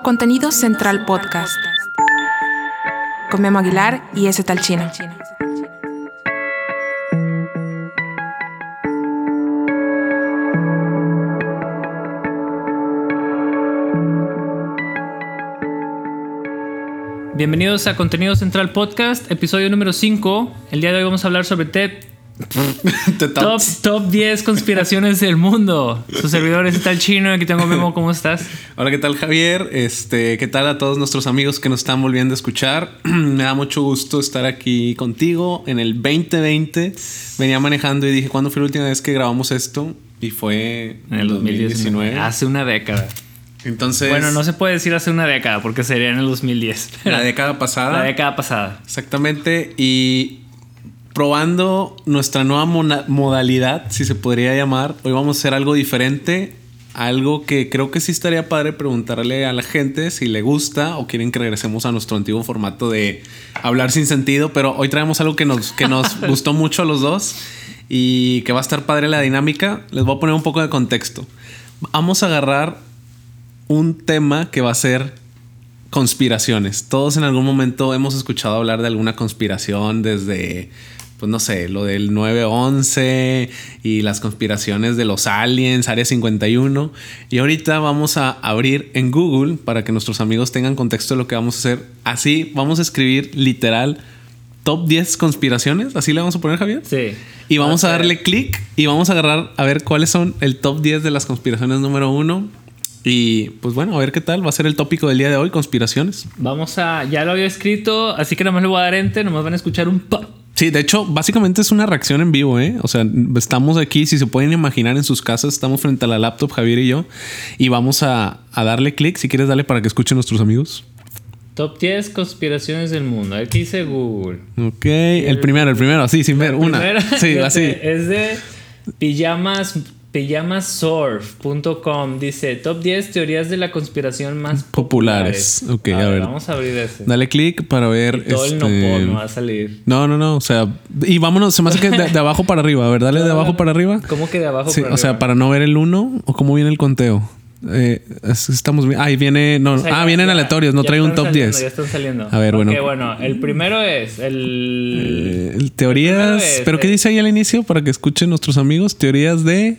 Contenido Central Podcast. Con Memo Aguilar y ese tal chino. Bienvenidos a Contenido Central Podcast, episodio número 5. El día de hoy vamos a hablar sobre TED. top, top 10 conspiraciones del mundo. Sus servidores está el chino, aquí tengo Memo, ¿cómo estás? Hola, ¿qué tal Javier? Este, ¿qué tal a todos nuestros amigos que nos están volviendo a escuchar? Me da mucho gusto estar aquí contigo en el 2020. Venía manejando y dije, ¿cuándo fue la última vez que grabamos esto? Y fue en el 2019. Hace una década. Entonces. Bueno, no se puede decir hace una década porque sería en el 2010. La década pasada. La década pasada. Exactamente. Y probando nuestra nueva modalidad, si se podría llamar, hoy vamos a hacer algo diferente. Algo que creo que sí estaría padre preguntarle a la gente si le gusta o quieren que regresemos a nuestro antiguo formato de hablar sin sentido. Pero hoy traemos algo que nos, que nos gustó mucho a los dos y que va a estar padre la dinámica. Les voy a poner un poco de contexto. Vamos a agarrar un tema que va a ser conspiraciones. Todos en algún momento hemos escuchado hablar de alguna conspiración desde, pues no sé, lo del 9-11 y las conspiraciones de los aliens, Área 51. Y ahorita vamos a abrir en Google para que nuestros amigos tengan contexto de lo que vamos a hacer. Así vamos a escribir literal top 10 conspiraciones. Así le vamos a poner, Javier. Sí. Y vamos a darle clic y vamos a agarrar a ver cuáles son el top 10 de las conspiraciones número uno y pues bueno, a ver qué tal. Va a ser el tópico del día de hoy, conspiraciones. Vamos a. Ya lo había escrito, así que nada más le voy a dar ente, nomás van a escuchar un pop. Sí, de hecho, básicamente es una reacción en vivo, ¿eh? O sea, estamos aquí, si se pueden imaginar en sus casas, estamos frente a la laptop, Javier y yo, y vamos a, darle clic. Si quieres, darle para que escuchen nuestros amigos. Top 10 conspiraciones del mundo. Aquí dice Google. Ok, el, primero, el primero, así, sin ver, una. Sí, así. Es de pijamas Pijamasurf.com dice top 10 teorías de la conspiración más populares. Ok, a, ver, Vamos a abrir ese. Dale clic para ver. todo el este, no va a salir. No, no, no. O sea, y vámonos, se me hace que de, abajo para arriba. A ver, dale de abajo para arriba. ¿Cómo que de abajo para arriba? O sea, para no ver el 1 o cómo viene el conteo. Eh, estamos bien. Ahí viene. No, ah, vienen aleatorios, no trae un top 10. Ya están saliendo. A ver, bueno. bueno, el primero es el. Eh, teorías. ¿Pero qué dice ahí al inicio para que escuchen nuestros amigos? Teorías de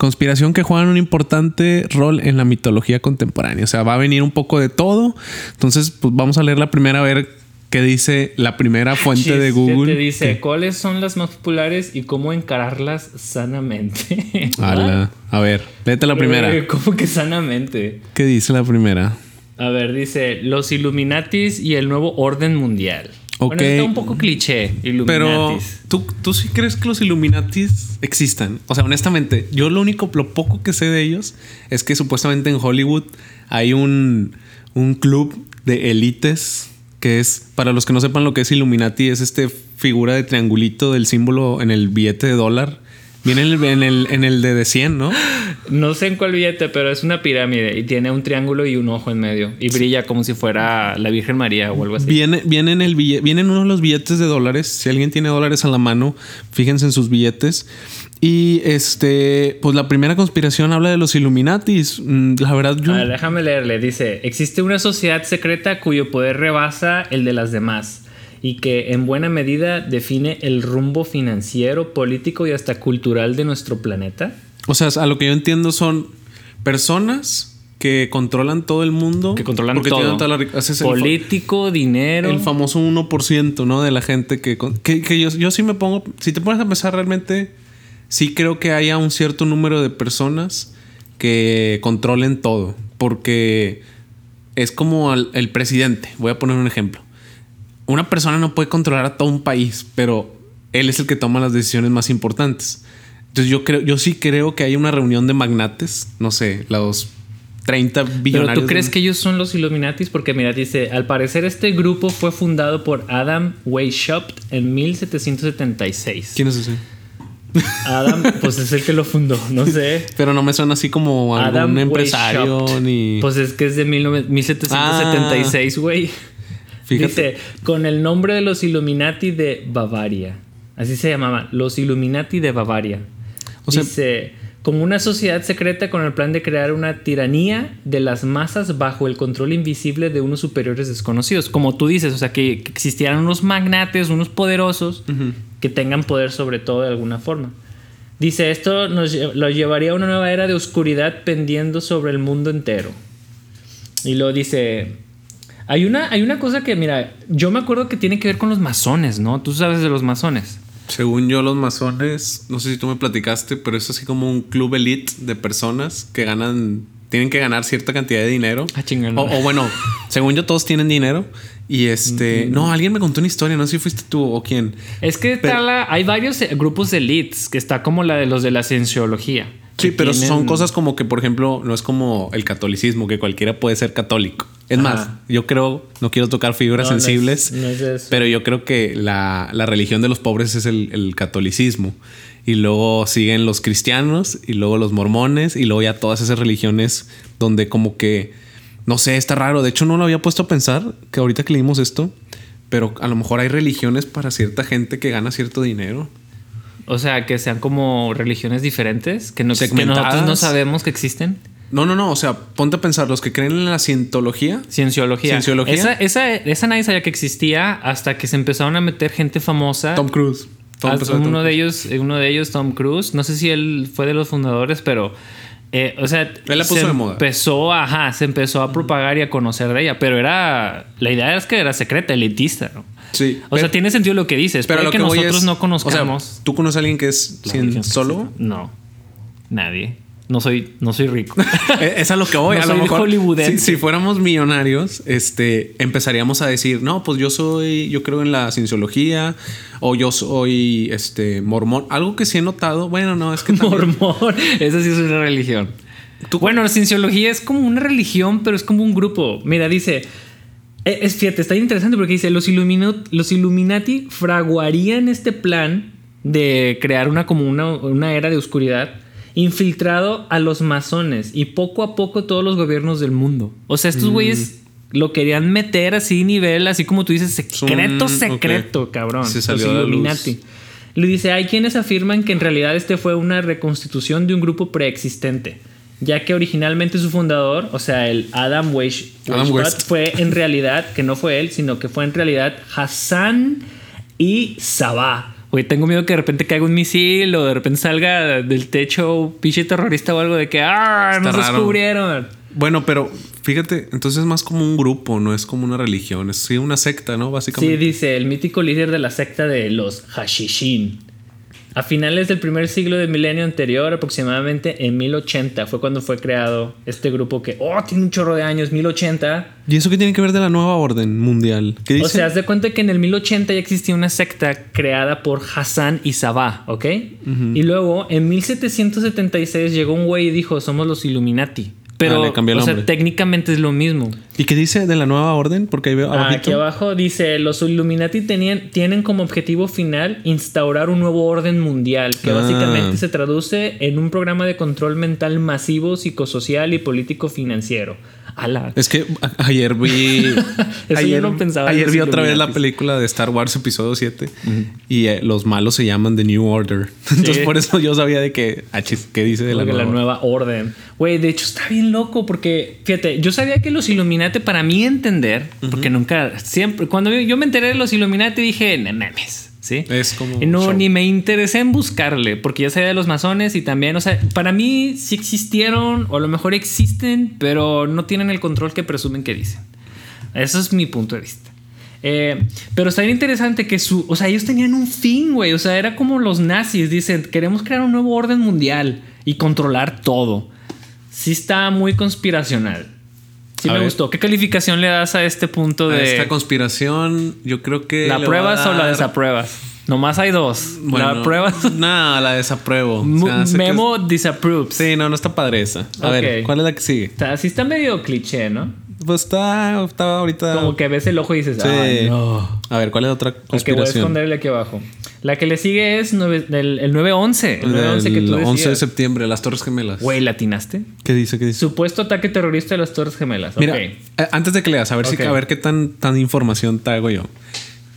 conspiración que juegan un importante rol en la mitología contemporánea. O sea, va a venir un poco de todo. Entonces, pues vamos a leer la primera a ver qué dice la primera fuente de Google. Te dice cuáles son las más populares y cómo encararlas sanamente. a ver, léete la primera. ¿Cómo que sanamente? ¿Qué dice la primera? A ver, dice los Illuminatis y el nuevo orden mundial. Bueno, está un poco cliché, Illuminatis. Pero ¿tú, tú sí crees que los Illuminatis existan. O sea, honestamente, yo lo único, lo poco que sé de ellos es que supuestamente en Hollywood hay un, un club de élites que es, para los que no sepan lo que es Illuminati, es este figura de triangulito del símbolo en el billete de dólar Viene en el, en el, de, 100, ¿no? No sé en cuál billete, pero es una pirámide y tiene un triángulo y un ojo en medio. Y brilla como si fuera la Virgen María o algo así. Viene, viene en el billete, vienen uno de los billetes de dólares. Si alguien tiene dólares a la mano, fíjense en sus billetes. Y este, pues la primera conspiración habla de los Illuminatis. Mm, la verdad, yo. déjame leerle. Dice: Existe una sociedad secreta cuyo poder rebasa el de las demás y que en buena medida define el rumbo financiero, político y hasta cultural de nuestro planeta? O sea, a lo que yo entiendo son personas que controlan todo el mundo. Que controlan todo. Político, dinero. El famoso 1%, ¿no? De la gente que... Que, yo, yo, sí me pongo... Si te pones a pensar realmente, sí creo que haya un cierto número de personas que controlen todo. Porque es como el presidente. Voy a poner un ejemplo una persona no puede controlar a todo un país, pero él es el que toma las decisiones más importantes. Entonces yo creo, yo sí creo que hay una reunión de magnates, no sé, los 30 billonarios. Pero tú crees que ellos son los Illuminatis porque mira dice, al parecer este grupo fue fundado por Adam Weishaupt en 1776. ¿Quién es ese? Adam, pues es el que lo fundó, no sé. Pero no me suena así como algún empresario ni. Pues es que es de 1776, güey. Dice, con el nombre de los Illuminati de Bavaria. Así se llamaban, los Illuminati de Bavaria. Dice, como una sociedad secreta con el plan de crear una tiranía de las masas bajo el control invisible de unos superiores desconocidos. Como tú dices, o sea, que, existieran unos magnates, unos poderosos que tengan poder sobre todo de alguna forma. Dice, esto nos lo llevaría a una nueva era de oscuridad pendiendo sobre el mundo entero. Y luego dice, hay una, hay una cosa que, mira, yo me acuerdo que tiene que ver con los masones, ¿no? Tú sabes de los masones. Según yo, los masones, no sé si tú me platicaste, pero es así como un club elite de personas que ganan, tienen que ganar cierta cantidad de dinero. Ah. O, o, bueno, según yo, todos tienen dinero. Y este, no, alguien me contó una historia, no sé si fuiste tú o quién. Es que la, hay varios eh, grupos de elites, que está como la de los de la cienciología. Sí, pero son cosas como que, por ejemplo, no es como el catolicismo, que cualquiera puede ser católico. Es más, yo creo, no quiero tocar figuras sensibles, pero yo creo que la, religión de los pobres es el, catolicismo. Y luego siguen los cristianos, y luego los mormones, y luego ya todas esas religiones donde como que, no sé, está raro. De hecho, no lo había puesto a pensar, que ahorita que leímos esto, pero a lo mejor hay religiones para cierta gente que gana cierto dinero. O sea, que sean como religiones diferentes, que, no, que nosotros no sabemos que existen. No, no, no. O sea, ponte a pensar, los que creen en la cientología. Cienciología. Cienciología. Esa, esa, esa nadie sabía que existía hasta que se empezaron a meter gente famosa. Tom Cruise. uno, de ellos, uno de ellos, Tom Cruise. No sé si él fue de los fundadores, pero. Eh, o sea, él la puso se de moda. empezó, ajá, se empezó a propagar y a conocer de ella, pero era, la idea es que era secreta, elitista, ¿no? Sí. O sea, tiene sentido lo que dices, pero lo que, nosotros no conozcamos. O sea, ¿Tú conoces a alguien que es solo? No, nadie no soy, no soy rico. Es a lo que voy. a lo mejor, si, si, fuéramos millonarios, este, empezaríamos a decir, no, pues yo soy, yo creo en la cienciología o yo soy, este, mormón. Algo que sí he notado, bueno, no, es que mormón, esa sí es una religión. Bueno, la cienciología es como una religión, pero es como un grupo. Mira, dice, es fíjate, está interesante porque dice, los, los Illuminati fraguarían este plan de crear una como una, una era de oscuridad infiltrado a los masones y poco a poco todos los gobiernos del mundo. O sea, estos mm. güeyes lo querían meter así nivel, así como tú dices, secreto, secreto, cabrón. Se salió los Illuminati. Le dice, hay quienes afirman que en realidad este fue una reconstitución de un grupo preexistente, ya que originalmente su fundador, o sea, el Adam Wesh, fue en realidad, que no fue él, sino que fue en realidad Hassan y Sabah Güey, tengo miedo que de repente caiga un misil o de repente salga del techo pinche terrorista o algo de que ¡ah! Nos descubrieron. Bueno, pero fíjate, entonces es más como un grupo, no es como una religión, es una secta, ¿no? Básicamente. Sí, dice el mítico líder de la secta de los Hashishin. A finales del primer siglo del milenio anterior, aproximadamente en 1080, fue cuando fue creado este grupo que, oh, tiene un chorro de años, 1080. ¿Y eso qué tiene que ver de la nueva orden mundial? ¿Qué dice? O sea, haz de cuenta que en el 1080 ya existía una secta creada por Hassan y Sabah, ¿ok? Y luego, en 1776 llegó un güey y dijo, somos los Illuminati. Pero, ah, o sea, técnicamente es lo mismo. ¿Y qué dice de la nueva orden? Porque ahí veo ah, Aquí abajo dice, los Illuminati tenían, tienen como objetivo final instaurar un nuevo orden mundial, que ah. básicamente se traduce en un programa de control mental masivo, psicosocial y político financiero. Es que ayer vi. ayer, ayer vi otra vez la película de Star Wars Episodio 7 y eh, los malos se llaman The New Order. Entonces, por eso yo sabía de que. Ah, ¿Qué dice de la, nueva? la nueva orden? Güey, de hecho está bien loco porque, fíjate, yo sabía que los Illuminati, para mí entender, porque nunca. Siempre. Cuando yo me enteré de los Illuminati dije, memes. ¿Sí? Es como... No, ni me interesé en buscarle, porque ya sabía de los masones y también, o sea, para mí sí existieron, o a lo mejor existen, pero no tienen el control que presumen que dicen. Eso es mi punto de vista. Eh, pero está bien interesante que su, o sea, ellos tenían un fin, güey, o sea, era como los nazis, dicen, queremos crear un nuevo orden mundial y controlar todo. Sí está muy conspiracional. Sí me gustó. ¿Qué calificación le das a este punto de... A esta conspiración, yo creo que... ¿La pruebas o la desapruebas? Nomás hay dos. ¿La pruebas? No, la desapruebo. Memo disapproves. Sí, no, no está padre esa. A ver, ¿cuál es la que sigue? Está, sí está medio cliché, ¿no? Pues está, está ahorita... Como que ves el ojo y dices, sí. no. A ver, ¿cuál es otra conspiración? La que voy a esconderle aquí abajo. La que le sigue es el, el 911. El 911 que tú El 11 de septiembre, las Torres Gemelas. Güey, ¿latinaste? ¿Qué dice? ¿Qué dice? Supuesto ataque terrorista de las Torres Gemelas. Mira, eh, antes de que leas, a ver, si, a ver qué tan, tan información te hago yo.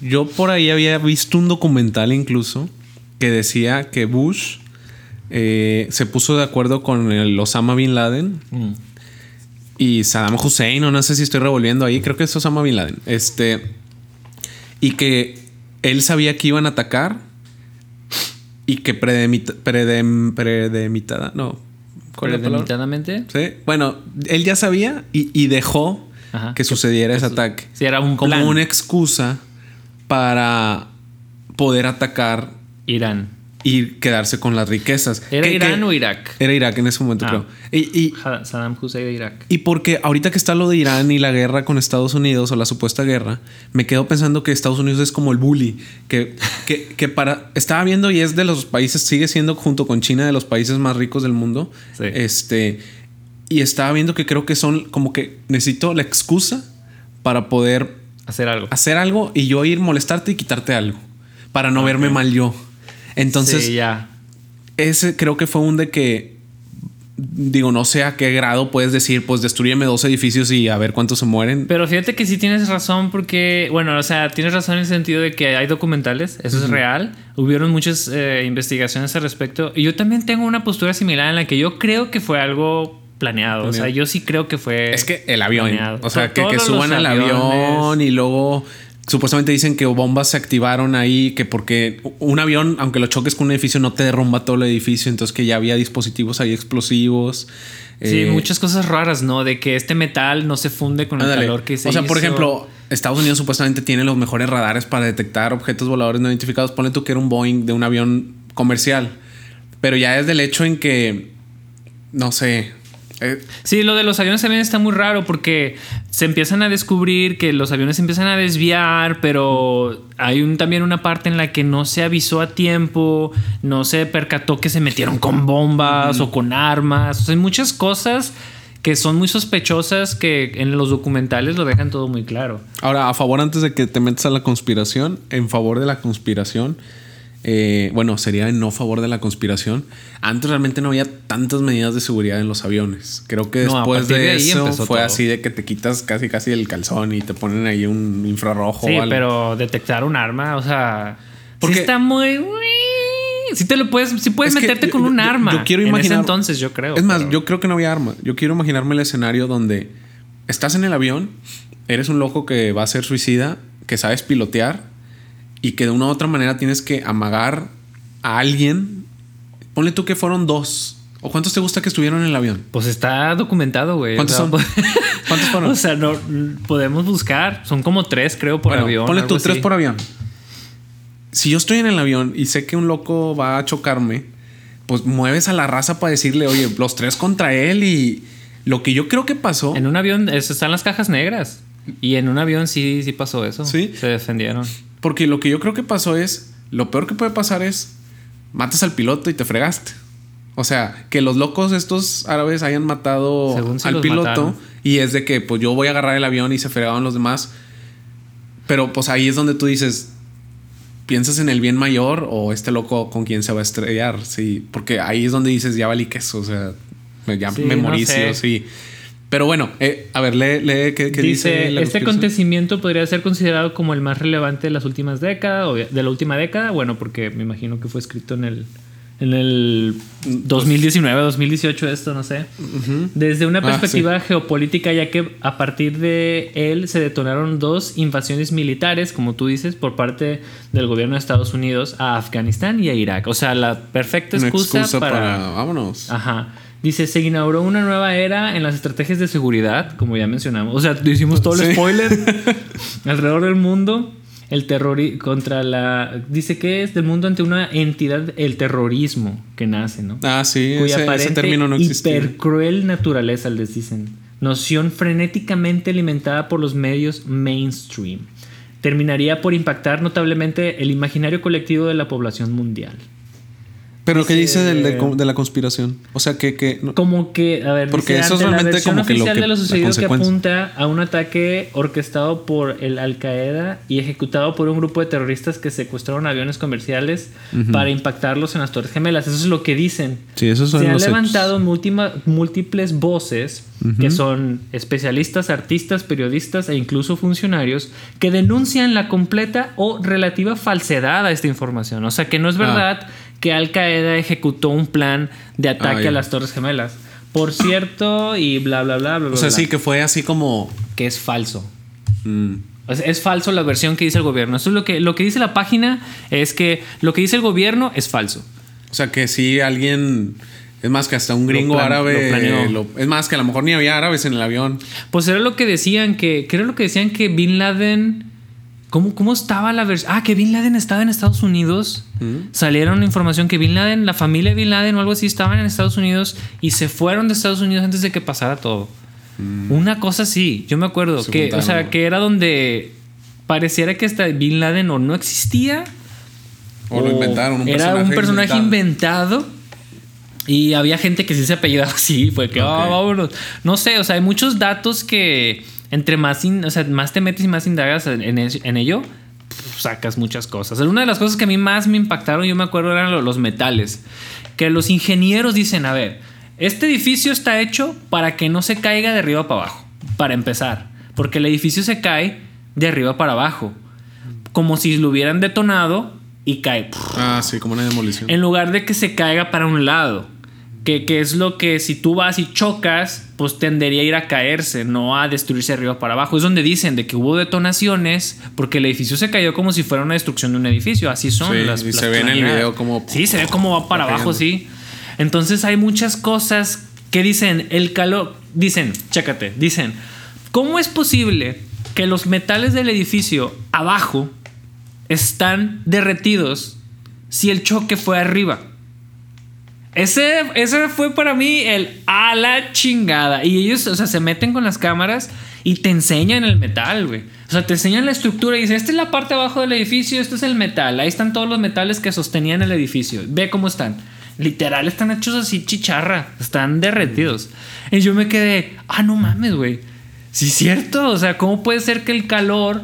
Yo por ahí había visto un documental incluso que decía que Bush eh, se puso de acuerdo con el Osama Bin Laden Mm. Y Saddam Hussein, o no sé si estoy revolviendo ahí, creo que es Osama Bin Laden. Este, y que él sabía que iban a atacar y que predemita, predem- predemitada, no. Premeditadamente. Sí. Bueno, él ya sabía y, y dejó Ajá. que sucediera ese ataque. Sí, era un como plan. una excusa para poder atacar Irán. Y quedarse con las riquezas. ¿Era Que- Irán que- o Irak? Era Irak en ese momento, Ah. creo. Y, y- Saddam Hussein de Irak. y porque ahorita que está lo de Irán y la guerra con Estados Unidos o la supuesta guerra, me quedo pensando que Estados Unidos es como el bully. Que, que, que para. Estaba viendo y es de los países, sigue siendo junto con China de los países más ricos del mundo. Sí. Este. Y estaba viendo que creo que son como que necesito la excusa para poder Hacer algo. hacer algo y yo ir molestarte y quitarte algo. Para no verme mal yo. Entonces, sí, ya. ese creo que fue un de que. Digo, no sé a qué grado puedes decir, pues destruyeme dos edificios y a ver cuántos se mueren. Pero fíjate que sí tienes razón porque, bueno, o sea, tienes razón en el sentido de que hay documentales, eso es real. Hubieron muchas eh, investigaciones al respecto. Y yo también tengo una postura similar en la que yo creo que fue algo planeado. O sea, yo sí creo que fue... Es que el avión. planeado. O sea, que, suban al avión y luego supuestamente dicen que bombas se activaron ahí, que porque un avión, aunque lo choques con un edificio, no te derrumba todo el edificio, entonces que ya había dispositivos ahí explosivos. Sí, Eh, muchas cosas raras, ¿no? De que este metal no se funde con el calor que se O sea, por ejemplo, Estados Unidos supuestamente tiene los mejores radares para detectar objetos voladores no identificados. Ponle tú que era un Boeing de un avión comercial. Pero ya es del hecho en que, no sé, eh, Sí, lo de los aviones también está muy raro porque se empiezan a descubrir que los aviones se empiezan a desviar, pero hay un, también una parte en la que no se avisó a tiempo, no se percató que se metieron con bombas o con armas. O sea, hay muchas cosas que son muy sospechosas que en los documentales lo dejan todo muy claro. Ahora, a favor, antes de que te metas a la conspiración, en favor de la conspiración, eh, bueno, sería en no favor de la conspiración. Antes realmente no había tantas medidas de seguridad en los aviones. Creo que No, después de, eso fue todo. así de que te quitas casi casi el calzón y te ponen ahí un infrarrojo. Sí, o algo. pero detectar un arma, o sea, Porque- sí está muy... Sí te lo puedes, sí puedes Es meterte yo- con un yo- arma. Yo quiero en imaginar. ese entonces, yo creo. Es más, pero- yo creo que no había arma. Yo quiero imaginarme el escenario donde estás en el avión, eres un loco que va a ser suicida, que sabes pilotear y que de una u otra manera tienes que amagar a alguien. Ponle tú que fueron dos. ¿O cuántos te gusta que estuvieron en el avión? Pues está documentado, güey. ¿Cuántos O sea, son? ¿Cuántos fueron? O sea, no podemos buscar. Son como tres, creo, por Bueno, avión. Ponle tú tres así. por avión. Si yo estoy en el avión y sé que un loco va a chocarme, pues mueves a la raza para decirle, oye, los tres contra él y lo que yo creo que pasó. En un avión es- están las cajas negras. Y en un avión sí, sí pasó eso. Sí. Se defendieron. Porque lo que yo creo que pasó es, lo peor que puede pasar es, matas al piloto y te fregaste. O sea, que los locos estos árabes hayan matado Según si al piloto mataron. y es de que pues yo voy a agarrar el avión y se fregaban los demás. Pero pues ahí es donde tú dices, ¿piensas en el bien mayor o este loco con quién se va a estrellar? Sí, porque ahí es donde dices, ya valí queso, o sea, me- ya Sí, me no morí, sé. sí. Pero bueno, eh, a ver, lee, lee qué, qué dice, Dice, este acontecimiento podría ser considerado como el más relevante de las últimas décadas, o de la última década. Bueno, porque me imagino que fue escrito en el, en el 2019, 2018, esto, no sé. Desde una Ah, perspectiva geopolítica, ya que a partir de él se detonaron dos invasiones militares, como tú dices, por parte del gobierno de Estados Unidos a Afganistán y a Irak. O sea, la perfecta excusa, excusa para... para... Vámonos. Ajá. Dice, se inauguró una nueva era en las estrategias de seguridad, como ya mencionamos. O sea, hicimos todo el Sí. spoiler alrededor del mundo. El terror contra la... Dice que es del mundo ante una entidad, el terrorismo que nace, ¿no? Ah, sí, Cuya ese, ese término no existía. hipercruel naturaleza, les dicen. Noción frenéticamente alimentada por los medios mainstream. Terminaría por impactar notablemente el imaginario colectivo de la población mundial. Pero ¿qué Dice- dice del- de, de la conspiración? O sea, que... que no- Como que, a ver, Porque dice, eso es la realmente versión como que lo oficial que- de lo sucedido que apunta a un ataque orquestado por el Al Qaeda y ejecutado por un grupo de terroristas que secuestraron aviones comerciales para impactarlos en las Torres Gemelas. Eso es lo que dicen. Sí, son Se han levantado múltima- múltiples voces que son especialistas, artistas, periodistas e incluso funcionarios que denuncian la completa o relativa falsedad a esta información. O sea, que no es Ah. Que Al Qaeda ejecutó un plan de ataque Ah, a las Torres Gemelas. Por cierto, y bla, bla, bla, bla. O sea, bla, sí, que fue así como. que es falso. mm, es falso la versión que dice el gobierno. Eso es lo que, lo que dice la página, es que lo que dice el gobierno es falso. o sea, que sí alguien. Es más, que hasta un gringo plan- árabe. lo planeó. lo- es más, que a lo mejor ni había árabes en el avión. Pues era lo que decían, que, era lo que decían que Bin Laden... ¿Cómo, cómo estaba la versión? Ah, que Bin Laden estaba en Estados Unidos. Salieron información que Bin Laden, la familia de Bin Laden o algo así, estaban en Estados Unidos y se fueron de Estados Unidos antes de que pasara todo. Una cosa así, yo me acuerdo. Se Que, o sea, que era donde pareciera que hasta Bin Laden o no existía O lo inventaron. Un era personaje un personaje inventado. Y había gente que sí se apellidaba así, fue que, ah, Ok. vámonos. No sé, o sea, hay muchos datos que entre más, in- o sea, más te metes y más indagas en, en es- en ello, sacas muchas cosas. Una de las cosas que a mí más me impactaron, yo me acuerdo, eran lo- los metales. Que los ingenieros dicen, a ver, este edificio está hecho para que no se caiga de arriba para abajo, para empezar. Porque el edificio se cae de arriba para abajo. Como si lo hubieran detonado y cae. Ah, sí, como una demolición. En lugar de que se caiga para un lado. Que, que es lo que si tú vas y chocas, pues tendería a ir a caerse, no a destruirse arriba para abajo. Es donde dicen de que hubo detonaciones porque el edificio se cayó como si fuera una destrucción de un edificio. Así son Sí, las y las se ve en el video como- Sí, se ve cómo va para abajo, cayendo. sí. Entonces hay muchas cosas que dicen el calor. Dicen, chécate, dicen, ¿cómo es posible que los metales del edificio abajo están derretidos si el choque fue arriba? Ese, ese fue para mí el a la chingada. Y ellos, o sea, se meten con las cámaras y te enseñan el metal, güey. O sea, te enseñan la estructura y dicen, esta es la parte abajo del edificio, esto es el metal. Ahí están todos los metales que sostenían el edificio. Ve cómo están. Literal, están hechos así chicharra. Están derretidos. Y yo me quedé, ah, no mames, güey. Sí, es cierto. O sea, ¿cómo puede ser que el calor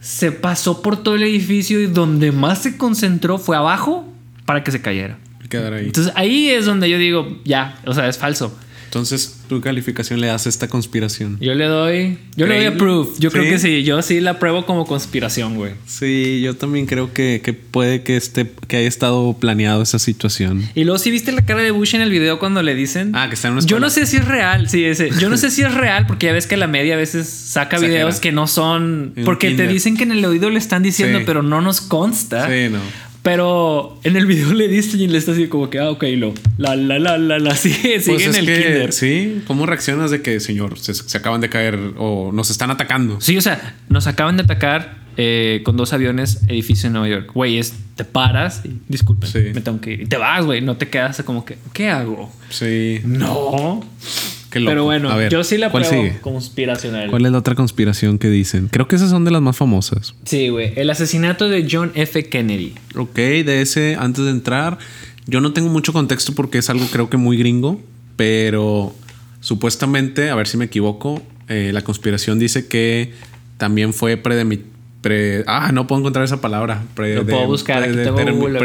se pasó por todo el edificio y donde más se concentró fue abajo para que se cayera? Quedar ahí. Entonces ahí es donde yo digo, ya, o sea, es falso. Entonces, ¿tu calificación le das a esta conspiración? Yo le doy, yo le doy approve. Yo creo que sí, yo sí la apruebo como conspiración, güey. Sí, yo también creo que, que puede que esté, que haya estado planeado esa situación. Y luego sí viste la cara de Bush en el video cuando le dicen. Ah, que está en una Yo no sé si es real, sí, ese. Yo no sé si es real porque ya ves que la media a veces saca Exagera. videos que no son. Porque te dicen que en el oído le están diciendo, Sí. pero no nos consta. Sí, no. Pero en el video le dicen y le está así como que, ah, ok, lo. La, la, la, la, la. Sigue, sigue Pues en el que, kinder. sí, ¿cómo reaccionas de que, señor, se, se acaban de caer o nos están atacando? Sí, o sea, nos acaban de atacar eh, con dos aviones edificio en Nueva York. Güey, es te paras y disculpen, Sí. me tengo que ir. Y te vas, güey, no te quedas como que, ¿qué hago? Sí, No. Qué loco. Pero bueno, A ver, yo sí la ¿cuál pruebo sigue? conspiracional. ¿Cuál es la otra conspiración que dicen? Creo que esas son de las más famosas. Sí, güey. El asesinato de John F. Kennedy. Ok, de ese, antes de entrar, yo no tengo mucho contexto porque es algo creo que muy gringo, pero supuestamente, a ver si me equivoco, eh, la conspiración dice que también fue pre- ah, no puedo encontrar esa palabra. Pre- Lo puedo buscar, aquí tengo prede- Google.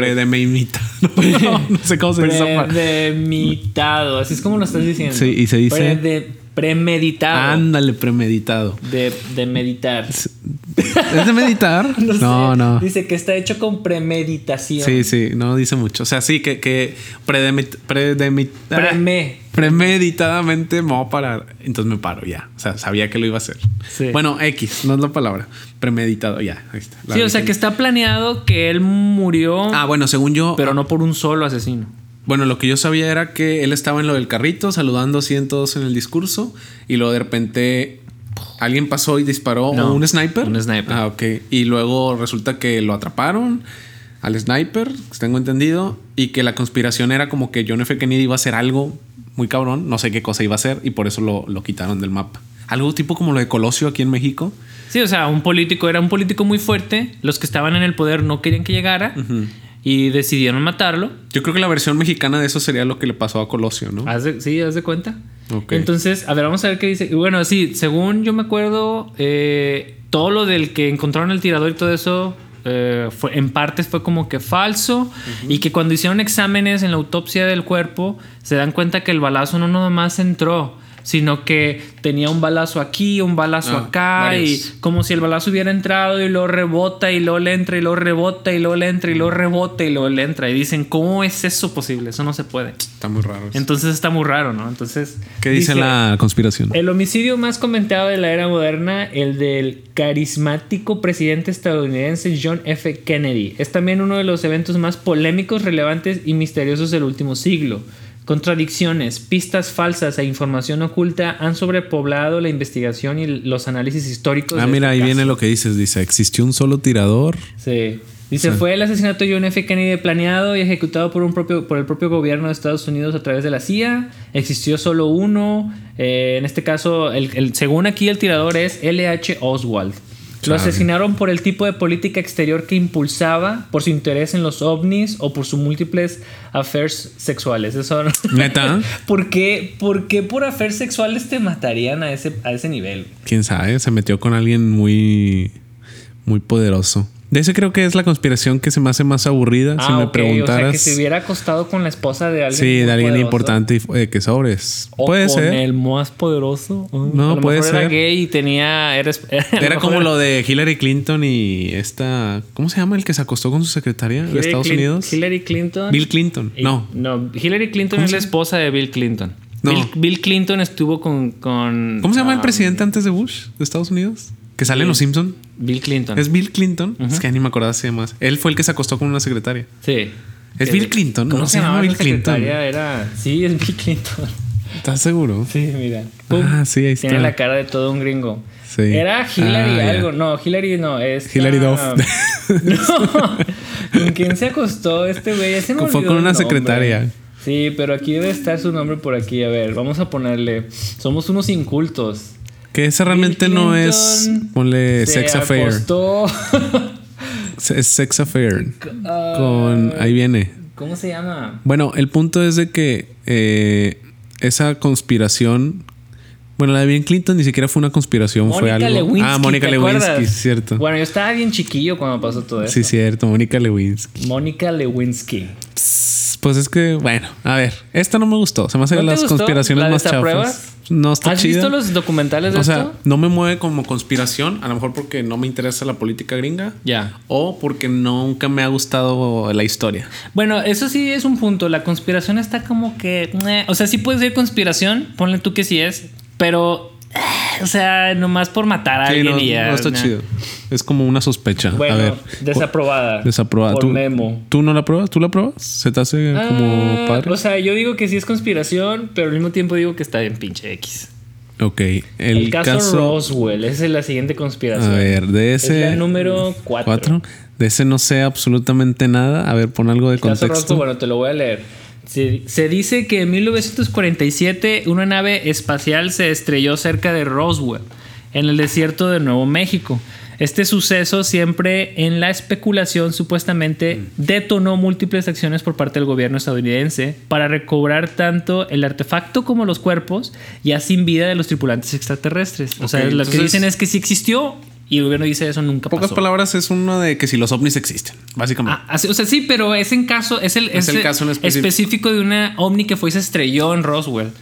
No, no sé cómo se dice esa palabra. Premeditado. Así es como lo estás diciendo. Sí, y se dice- Prede- premeditado. Ándale, premeditado. De, de meditar. ¿Es de meditar? No, sé. no, no. Dice que está hecho con premeditación. Sí, sí, no dice mucho. O sea, sí, que, que predemit, predemit- ah, Preme. premeditadamente me voy a parar. Entonces me paro ya. O sea, sabía que lo iba a hacer. Sí. Bueno, X, no es la palabra. Premeditado, ya. Ahí está. La Sí, o sea que está planeado que él murió, Ah, bueno, según yo. pero no por un solo asesino. Bueno, lo que yo sabía era que él estaba en lo del carrito, saludando así en todos en el discurso. Y luego de repente alguien pasó y disparó. No, ¿O un sniper? un sniper. Ah, ok. Y luego resulta que lo atraparon al sniper, tengo entendido. Y que la conspiración era como que John F. Kennedy iba a hacer algo muy cabrón. No sé qué cosa iba a hacer. Y por eso lo, lo quitaron del mapa. Algo tipo como lo de Colosio aquí en México. Sí, o sea, un político era un político muy fuerte. Los que estaban en el poder no querían que llegara y decidieron matarlo. Yo creo que la versión mexicana de eso sería lo que le pasó a Colosio, ¿no? Haz de- sí, haz de cuenta. Ok. Entonces, a ver, vamos a ver qué dice. Y Bueno, sí, según yo me acuerdo, eh, todo lo del que encontraron el tirador y todo eso, eh, fue, en partes fue como que falso. Y que cuando hicieron exámenes en la autopsia del cuerpo, se dan cuenta que el balazo no nomás entró, sino que tenía un balazo aquí, un balazo Ah, acá, varios. y como si el balazo hubiera entrado y luego rebota y luego le entra y luego rebota y luego le entra y luego rebota y luego le entra. Y dicen, ¿cómo es eso posible? Eso no se puede. Está muy raro. eso. Entonces está muy raro, ¿no? Entonces. ¿Qué dice, la conspiración? El homicidio más comentado de la era moderna, el del carismático presidente estadounidense John F. Kennedy, es también uno de los eventos más polémicos, relevantes y misteriosos del último siglo. Contradicciones, pistas falsas e información oculta han sobrepoblado la investigación y los análisis históricos. Ah, de mira, este ahí caso. viene lo que dices. Dice, existió un solo tirador. Sí. Dice, Sí. fue el asesinato de John F. Kennedy planeado y ejecutado por, un propio, por el propio gobierno de Estados Unidos a través de la CIA. Existió solo uno. Eh, en este caso, el, el- según aquí el tirador es L.H. Oswald. Lo asesinaron por el tipo de política exterior que impulsaba, por su interés en los ovnis o por sus múltiples affairs sexuales. Eso no- ¿Neta? ¿Por qué, ¿Por qué por affairs sexuales te matarían a ese, a ese nivel? Quién sabe, se metió con alguien muy, muy poderoso. De ese creo que es la conspiración que se me hace más aburrida. si Ah, me ok, preguntaras. O sea, que se hubiera acostado con la esposa de alguien. sí, de alguien poderoso. importante y fue- que sobres. O Puede con ser. el más poderoso. No, A lo puede mejor Era ser. gay y tenía. Era, Era como lo de Hillary Clinton y esta. ¿Cómo se llama el que se acostó con su secretaria de Estados Unidos? Hillary Clinton. Bill Clinton. Y- No. No, Hillary Clinton ¿Cómo es la esposa de Bill Clinton. No. Bill, Bill Clinton estuvo con. con ¿Cómo se llama el ah, presidente antes de Bush de Estados Unidos? Que sale en Los Simpson. Bill Clinton. Es Bill Clinton. Es que ni me acordaba así más. Él fue el que se acostó con una secretaria. Sí. ¿Es Bill Clinton? ¿Cómo No, se se llama llamaba Bill Clinton. Era. Sí, es Bill Clinton. ¿Estás seguro? Sí, mira. Ah, sí, ahí está. Tiene la cara de todo un gringo. Sí. Era Hillary Ah, algo. No, Hillary no. Es Hillary Duff. No. ¿Con quién se acostó este güey? Se me Fue con una secretaria. Sí, pero aquí debe estar su nombre por aquí. A ver, vamos a ponerle. Somos unos incultos. Que ese realmente Bill no es. Ponle Se sex affair. acostó- Es sex affair. Ah, Con. Ahí viene. ¿Cómo se llama? Bueno, el punto es de que eh, esa conspiración. Bueno, la de Bill Clinton ni siquiera fue una conspiración, fue Mónica algo. Lewinsky. ah, Mónica ¿te Lewinsky, acuerdas? cierto. Bueno, yo estaba bien chiquillo cuando pasó todo eso. sí, cierto, Mónica Lewinsky. Mónica Lewinsky. Pues es que, bueno, a ver, esta no me gustó. Se me hace ¿No las gustó? conspiraciones ¿La más chafas. No está ¿Has chida. visto los documentales de O sea, esto? no me mueve como conspiración, a lo mejor porque no me interesa la política gringa. Ya. O porque nunca me ha gustado la historia. Bueno, eso sí es un punto. La conspiración está como que. eh, O sea, sí puede ser conspiración. Ponle tú que sí es. Pero. O sea, nomás por matar a Sí, alguien no, y ya. no está chido. Es como una sospecha. Bueno, a ver. desaprobada. Desaprobada. Por ¿Tú, Memo. ¿Tú no la pruebas? ¿Tú la pruebas? ¿Se te hace como Ah, padre? O sea, yo digo que sí es conspiración, pero al mismo tiempo digo que está bien pinche X. ok. El, El, caso, caso. Roswell, esa es la siguiente a conspiración. ver, de Es ese. la número 4. ¿Cuatro? De ese no sé absolutamente nada. A ver, pon algo de Caso contexto. Roswell, bueno, te lo voy a leer. Se, se dice que en 1947 una nave espacial se estrelló cerca de Roswell, en el desierto de Nuevo México. Este suceso siempre en la especulación supuestamente detonó múltiples acciones por parte del gobierno estadounidense para recobrar tanto el artefacto como los cuerpos ya sin vida de los tripulantes extraterrestres. O sea, lo que dicen es que sí existió y el gobierno dice eso nunca Pocas pasó. palabras es uno de que si los ovnis existen, básicamente. Ah, o sea, sí, pero es en caso, es el, Es el caso en específico. específico de una ovni que fue y se estrelló en Roswell.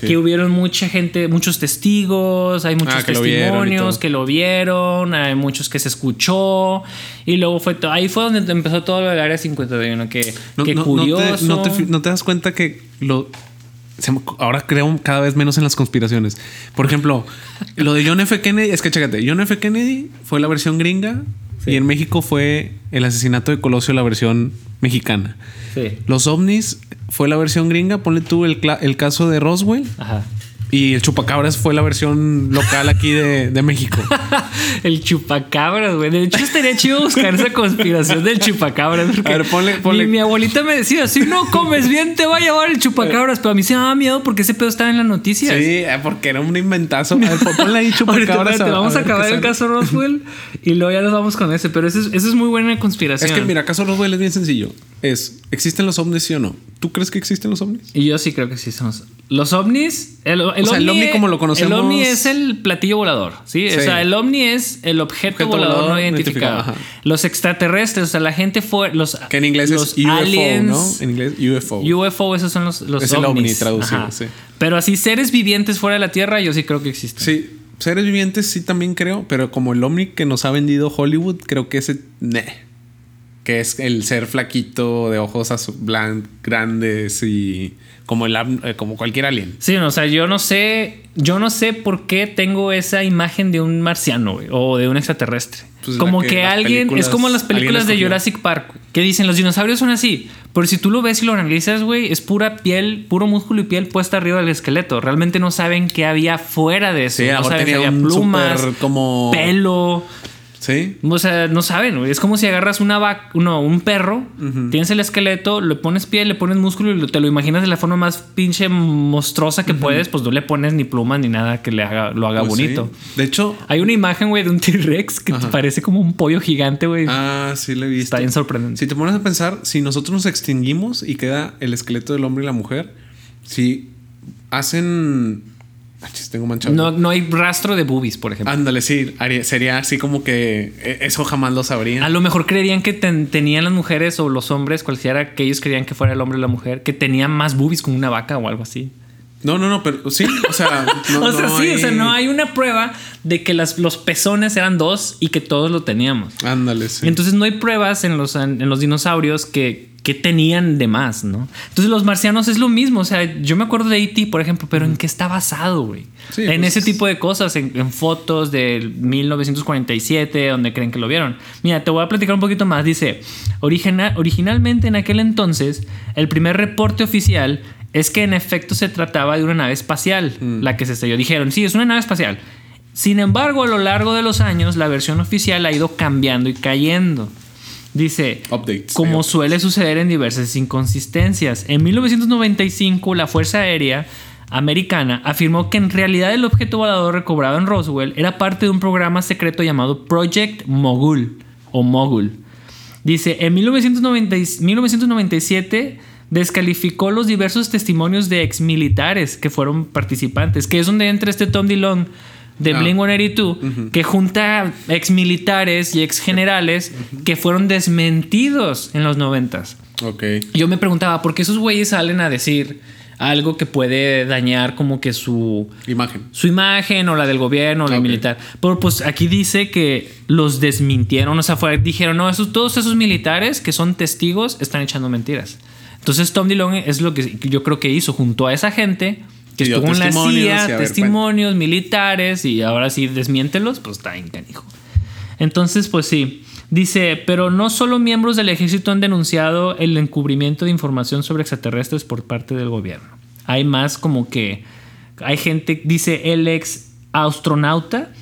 Que hubieron mucha gente, muchos testigos, hay muchos Ah, que testimonios todo. que lo vieron, hay muchos que se escuchó. Y luego fue to- ahí fue donde empezó todo lo del área 51, que, No, que no- no te- curioso. No te, no te das cuenta que lo. Ahora creo cada vez menos en las conspiraciones. Por ejemplo, lo de John F. Kennedy, es que chécate, John F. Kennedy fue la versión gringa Sí. y en México fue el asesinato de Colosio, la versión mexicana. Sí. Los ovnis fue la versión gringa, ponle tú el, el caso de Roswell Ajá. Y el chupacabras fue la versión local aquí de, de México. El chupacabras, güey. De hecho, estaría chido buscar esa conspiración del chupacabras. A ver, ponle- ponle- Mi, mi abuelita me decía: si no comes bien, te va a llevar el chupacabras. Pero a mí se me daba miedo porque ese pedo estaba en las noticias. Sí, eh, porque era un inventazo. A ver, pon- ponle ahí Ahorita, chupacabras. vamos a ver qué acabar el caso Roswell y luego ya nos vamos con ese. Pero eso es, eso es muy buena conspiración. Es que mira, caso Roswell es bien sencillo. Es, ¿existen los ovnis sí o no? ¿Tú crees que existen los ovnis? Y yo sí creo que sí somos. Los ovnis, el, el, O sea, el ovni, ovni como lo conocemos- El ovni es el platillo volador, ¿sí? Sí. O sea, el ovni es el objeto, Objeto volador, volador no identificado. Los extraterrestres, o sea, la gente fue. Los, Que en inglés los es UFO, aliens, ¿no? En inglés UFO. UFO, esos son los, los Es el ovni ovnis. traducido, sí. Pero así, seres vivientes fuera de la Tierra, yo sí creo que existen. Sí, seres vivientes sí también creo, pero como el Omni que nos ha vendido Hollywood, creo que ese que es el ser flaquito de ojos azu- blan- grandes y como el eh, como cualquier alien. Sí, o sea, yo no sé, yo no sé por qué tengo esa imagen de un marciano o de un extraterrestre. Pues como que alguien, es como las películas de. Jurassic Park, que dicen los dinosaurios son así, pero si tú lo ves y lo analizas, güey, es pura piel, puro músculo y piel puesta arriba del esqueleto. Realmente no saben qué había fuera de eso. Sí, no saben si había plumas, como- pelo. Sí. O sea, no saben, güey. Es como si agarras una vaca, no, un perro, tienes el esqueleto, le pones piel, le pones músculo y te lo imaginas de la forma más pinche monstruosa que puedes, pues no le pones ni plumas ni nada que le haga, lo haga Pues bonito. sí. De hecho, Hay una imagen, güey, de un T-Rex que te parece como un pollo gigante, güey. ah, sí lo he visto. Está bien sorprendente. Si te pones a pensar, si nosotros nos extinguimos y queda el esqueleto del hombre y la mujer, si hacen tengo manchado. No, no hay rastro de boobies, por ejemplo. Ándale, sí, sería así como que eh, eso jamás lo sabrían. A lo mejor creerían que ten- tenían las mujeres o los hombres, cualquiera que ellos creían que fuera el hombre o la mujer, que tenían más boobies como una vaca o algo así. No, no, no, pero sí, o sea, no, o sea, no sí, hay- o sea, no hay una prueba de que las, los pezones eran dos y que todos lo teníamos. Ándale, sí. Entonces no hay pruebas en los, en los dinosaurios que, que tenían de más, ¿no? Entonces los marcianos es lo mismo. O sea, yo me acuerdo de E.T., por ejemplo, pero ¿en qué está basado, güey? Sí, en pues, ese tipo de cosas, en, en fotos del 1947, donde creen que lo vieron. Mira, te voy a platicar un poquito más. Dice, "Origina- originalmente en aquel entonces, el primer reporte oficial es que en efecto se trataba de una nave espacial, Mm. la que se estrelló. Dijeron, sí, es una nave espacial. Sin embargo, a lo largo de los años, la versión oficial ha ido cambiando y cayendo. Dice, Updates. como suele suceder en diversas inconsistencias. En 1995, la Fuerza Aérea Americana afirmó que en realidad el objeto volador recobrado en Roswell era parte de un programa secreto llamado Project Mogul o Mogul. Dice, en 1990 y- 1997 descalificó los diversos testimonios de exmilitares que fueron participantes, que es donde entra este Tom DeLonge de Ah. Blink 182, que junta exmilitares y exgenerales que fueron desmentidos en los noventas. Ok. Yo me preguntaba, ¿por qué esos güeyes salen a decir algo que puede dañar como que su, Imagen. su imagen o la del gobierno o la Ok. militar. Pero pues aquí dice que los desmintieron, o sea, fue, dijeron, no, esos, todos esos militares que son testigos están echando mentiras. Entonces Tom DeLonge es lo que yo creo que hizo junto a esa gente que estuvo en la CIA, ver, testimonios militares y ahora sí desmiéntelos, pues está en canijo. Entonces, pues sí. Dice, pero no solo miembros del ejército han denunciado el encubrimiento de información sobre extraterrestres por parte del gobierno. Hay más como que hay gente, dice el ex astronauta,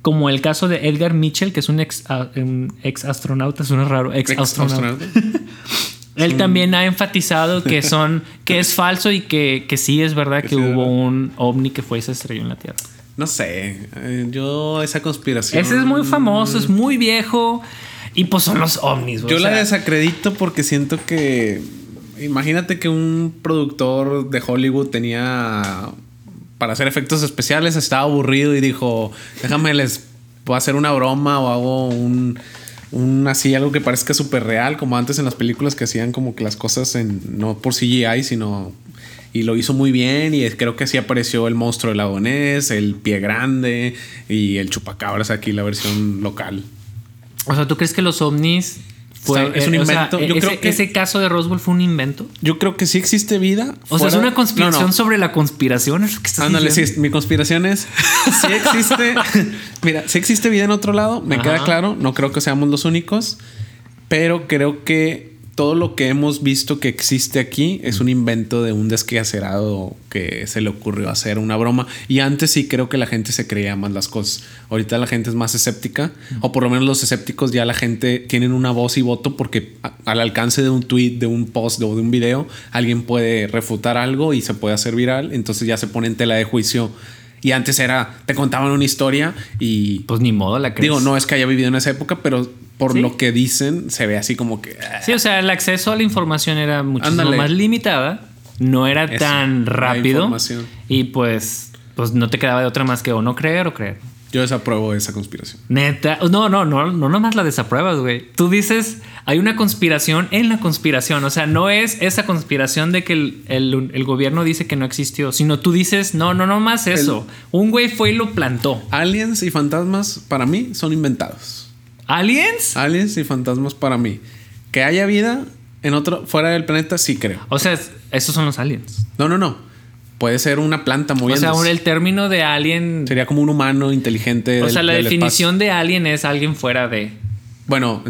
como el caso de Edgar Mitchell, que es un ex, a- un ex astronauta, suena raro, ex, astronauta. Él también ha enfatizado que son, que es falso y que, que sí es verdad que, sí hubo verdad. un ovni que fue y se estrelló en la Tierra. No sé. eh, yo, esa conspiración. Ese es muy famoso, es muy viejo. Y pues son los ovnis. Yo O la desacredito porque siento que. Imagínate que un productor de Hollywood tenía. Para hacer efectos especiales, estaba aburrido y dijo: Déjame, les puedo hacer una broma o hago un. Un así, algo que parezca súper real, como antes en las películas que hacían como que las cosas en. No por CGI, sino. Y lo hizo muy bien. Y creo que así apareció el monstruo del lago Ness, el pie grande y el chupacabras aquí, la versión local. O sea, ¿tú crees que los ovnis fue, Está- es un eh, o sea, invento? Yo ese, creo que- ese caso de Roswell fue un invento. Yo creo que sí existe vida. O sea, es una conspiración No, no. sobre la conspiración. ¿es lo que estás Ándale, sí, diciendo? mi conspiración es. Sí existe. mira, sí existe vida en otro lado, me Ajá. queda claro. No creo que seamos los únicos. Pero creo que todo lo que hemos visto que existe aquí es un invento de un desquacerado que se le ocurrió hacer una broma. Y antes sí creo que la gente se creía más las cosas. Ahorita la gente es más escéptica. O por lo menos los escépticos ya la gente tienen una voz y voto porque a- al alcance de un tweet, de un post o de un video, alguien puede refutar algo y se puede hacer viral. Entonces ya se pone en tela de juicio. Y antes era, te contaban una historia y Pues ni modo la crees. Digo, no es que haya vivido en esa época, pero por Sí. lo que dicen, se ve así como que. Sí, o sea, el acceso a la información era muchísimo Ándale. más limitada. no era Eso, tan rápido. Y pues, pues no te quedaba de otra más que o no creer o creer. Yo desapruebo esa conspiración. Neta, no, no, no, no nomás la desapruebas, güey. Tú dices, hay una conspiración en la conspiración. O sea, no es esa conspiración de que el, el- el gobierno dice que no existió, sino tú dices, no, no, no más eso. Un güey fue y lo plantó. Aliens y fantasmas para mí son inventados. ¿Aliens? Aliens y fantasmas para mí. Que haya vida en otro fuera del planeta sí creo. O sea, esos son los aliens. No, no, no. Puede ser una planta O moviéndose. sea, el término de alien. Sería como un humano inteligente. o del- sea, la definición de alien es alguien fuera de. Bueno,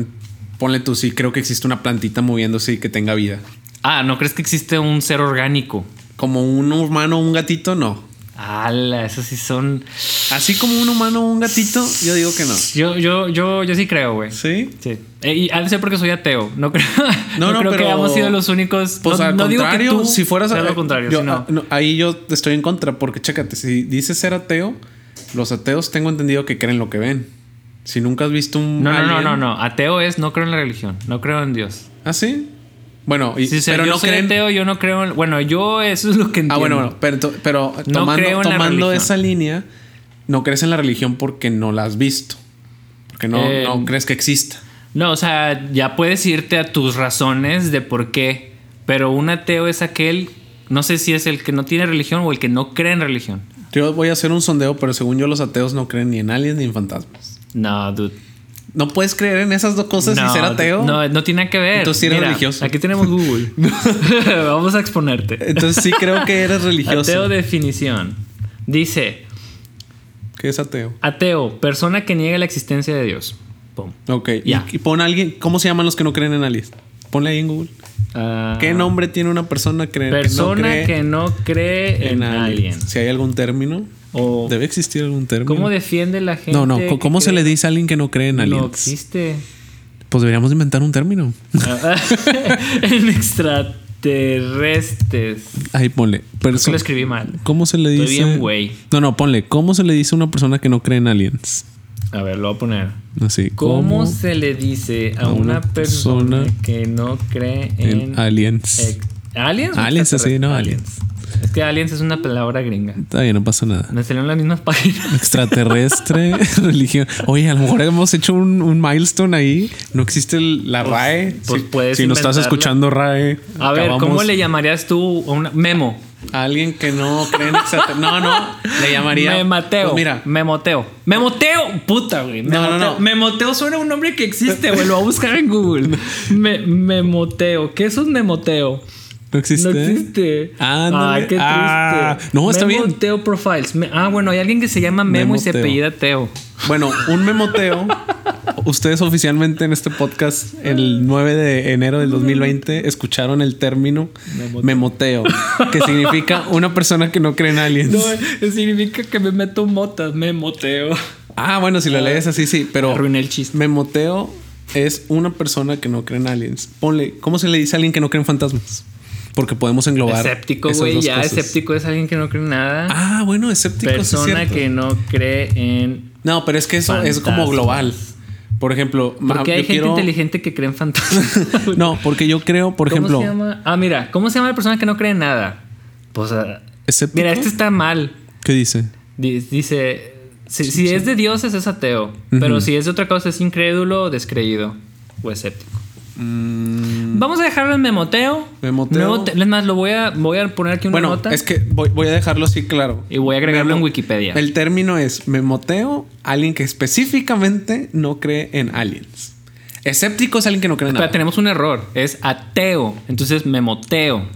ponle tú, sí, creo que existe una plantita moviéndose y que tenga vida. Ah, ¿no crees que existe un ser orgánico? Como un humano o un gatito, no. Ala, esos sí son. Así como un humano o un gatito, yo digo que no. Yo, yo, yo, yo sí creo, güey. ¿Sí? Sí. Eh, y ser porque soy ateo. No creo, No, no, no, creo pero- que hayamos sido los únicos. Pues no, al no digo que contrario, tú si fueras seas a- lo contrario, yo- sino- ah, no, ahí yo estoy en contra, porque chécate, si dices ser ateo, los ateos tengo entendido que creen lo que ven. Si nunca has visto un. no, no, no, no, no. Ateo es no creo en la religión, no creo en Dios. ¿Ah, sí? Bueno, y, Sí, pero yo no soy creen. ateo, yo no creo en. Bueno, yo eso es lo que entiendo. Ah, bueno, bueno, pero, No tomando, creo esa línea, no crees en la religión porque no la has visto. Porque no, Eh, no crees que exista. No, o sea, ya puedes irte a tus razones de por qué. Pero un ateo es aquel. No sé si es el que no tiene religión o el que no cree en religión. Yo voy a hacer un sondeo, pero según yo, los ateos no creen ni en aliens ni en fantasmas. No, dude. ¿No puedes creer en esas dos cosas y ser ateo? No, no tiene nada que ver. Entonces sí eres Mira, religioso. Aquí tenemos Google. Vamos a exponerte. Entonces sí creo que eres religioso. Ateo definición. Dice, ¿Qué es ateo? ateo, persona que niega la existencia de Dios. Pum. Ok. y- pon a alguien. ¿Cómo se llaman los que no creen en aliens? Ponle ahí en Google. Ah, ¿Qué nombre tiene una persona que, Persona que no cree que no cree en, alguien. Si hay algún término, O debe existir algún término. cómo defiende la gente. no, no. ¿Cómo se le dice a alguien que no cree en aliens? No existe. Pues deberíamos inventar un término. Ah, en extraterrestres. Ahí ponle. Perso- lo escribí mal. ¿Cómo se le Estoy dice? bien, güey. No, no, ponle. ¿Cómo se le dice a una persona que no cree en aliens? A ver, lo voy a poner. Así. ¿Cómo, se le dice a, a una una persona, persona que no cree en, en aliens? aliens? Aliens, así, no, extraterrestres? Es que aliens es una palabra gringa. Está bien, no pasa nada. Me salieron las mismas páginas. Extraterrestre, religión. Oye, a lo mejor hemos hecho un, un milestone ahí. No existe el- la RAE. pues si puedes si nos estás escuchando RAE. A ver, ¿cómo acabamos- le llamarías tú a una memo? A alguien que no cree en extraterrestres. No, no. Le llamaría. Me mateo. Pues mira, Memoteo. Memoteo. Puta, güey. No, no, Memoteo. no. Memoteo suena a un nombre que existe, güey. Lo voy a buscar en Google. Me- memoteo. ¿Qué es un memoteo? No existe. No existe. Ah, no. Ah, qué triste. Ah, no, está bien. Memoteo Profiles. Me- ah, bueno, hay alguien que se llama Memo y se Memoteo. apellida Teo. Bueno, un memoteo. Ustedes oficialmente en este podcast, el 9 de enero del 2020, escucharon el término memoteo, que significa una persona que no cree en aliens. No, significa que me meto motas. Memoteo. Ah, bueno, si lo lees así, sí, pero Arruiné el chiste. memoteo es una persona que no cree en aliens. Ponle, ¿cómo se le dice a alguien que no cree en fantasmas? Porque podemos englobar. Escéptico, güey. Ya cosas. escéptico es alguien que no cree en nada. Ah, bueno, escéptico es Persona cierto. que no cree en. No, pero es que eso es como global. Por ejemplo, Porque hay gente quiero- inteligente que cree en fantasmas. No, porque yo creo, por ¿Cómo ejemplo, se llama? Ah, mira, ¿cómo se llama la persona que no cree en nada? Pues. ah, ¿Escéptico? mira, este está mal. ¿qué dice? Di- Dice. Si, si es de dioses es ateo. Pero si es de otra cosa es incrédulo, descreído o escéptico. Vamos a dejarlo en memoteo. Mm. Memoteo. Es más, lo voy a, voy a poner aquí una Bueno, nota. es que voy, voy a dejarlo así claro. Y voy a agregarlo en Wikipedia. El término es memoteo, alguien que específicamente no cree en aliens. Escéptico es alguien que no cree en nada. tenemos un error. Es ateo. Entonces memoteo.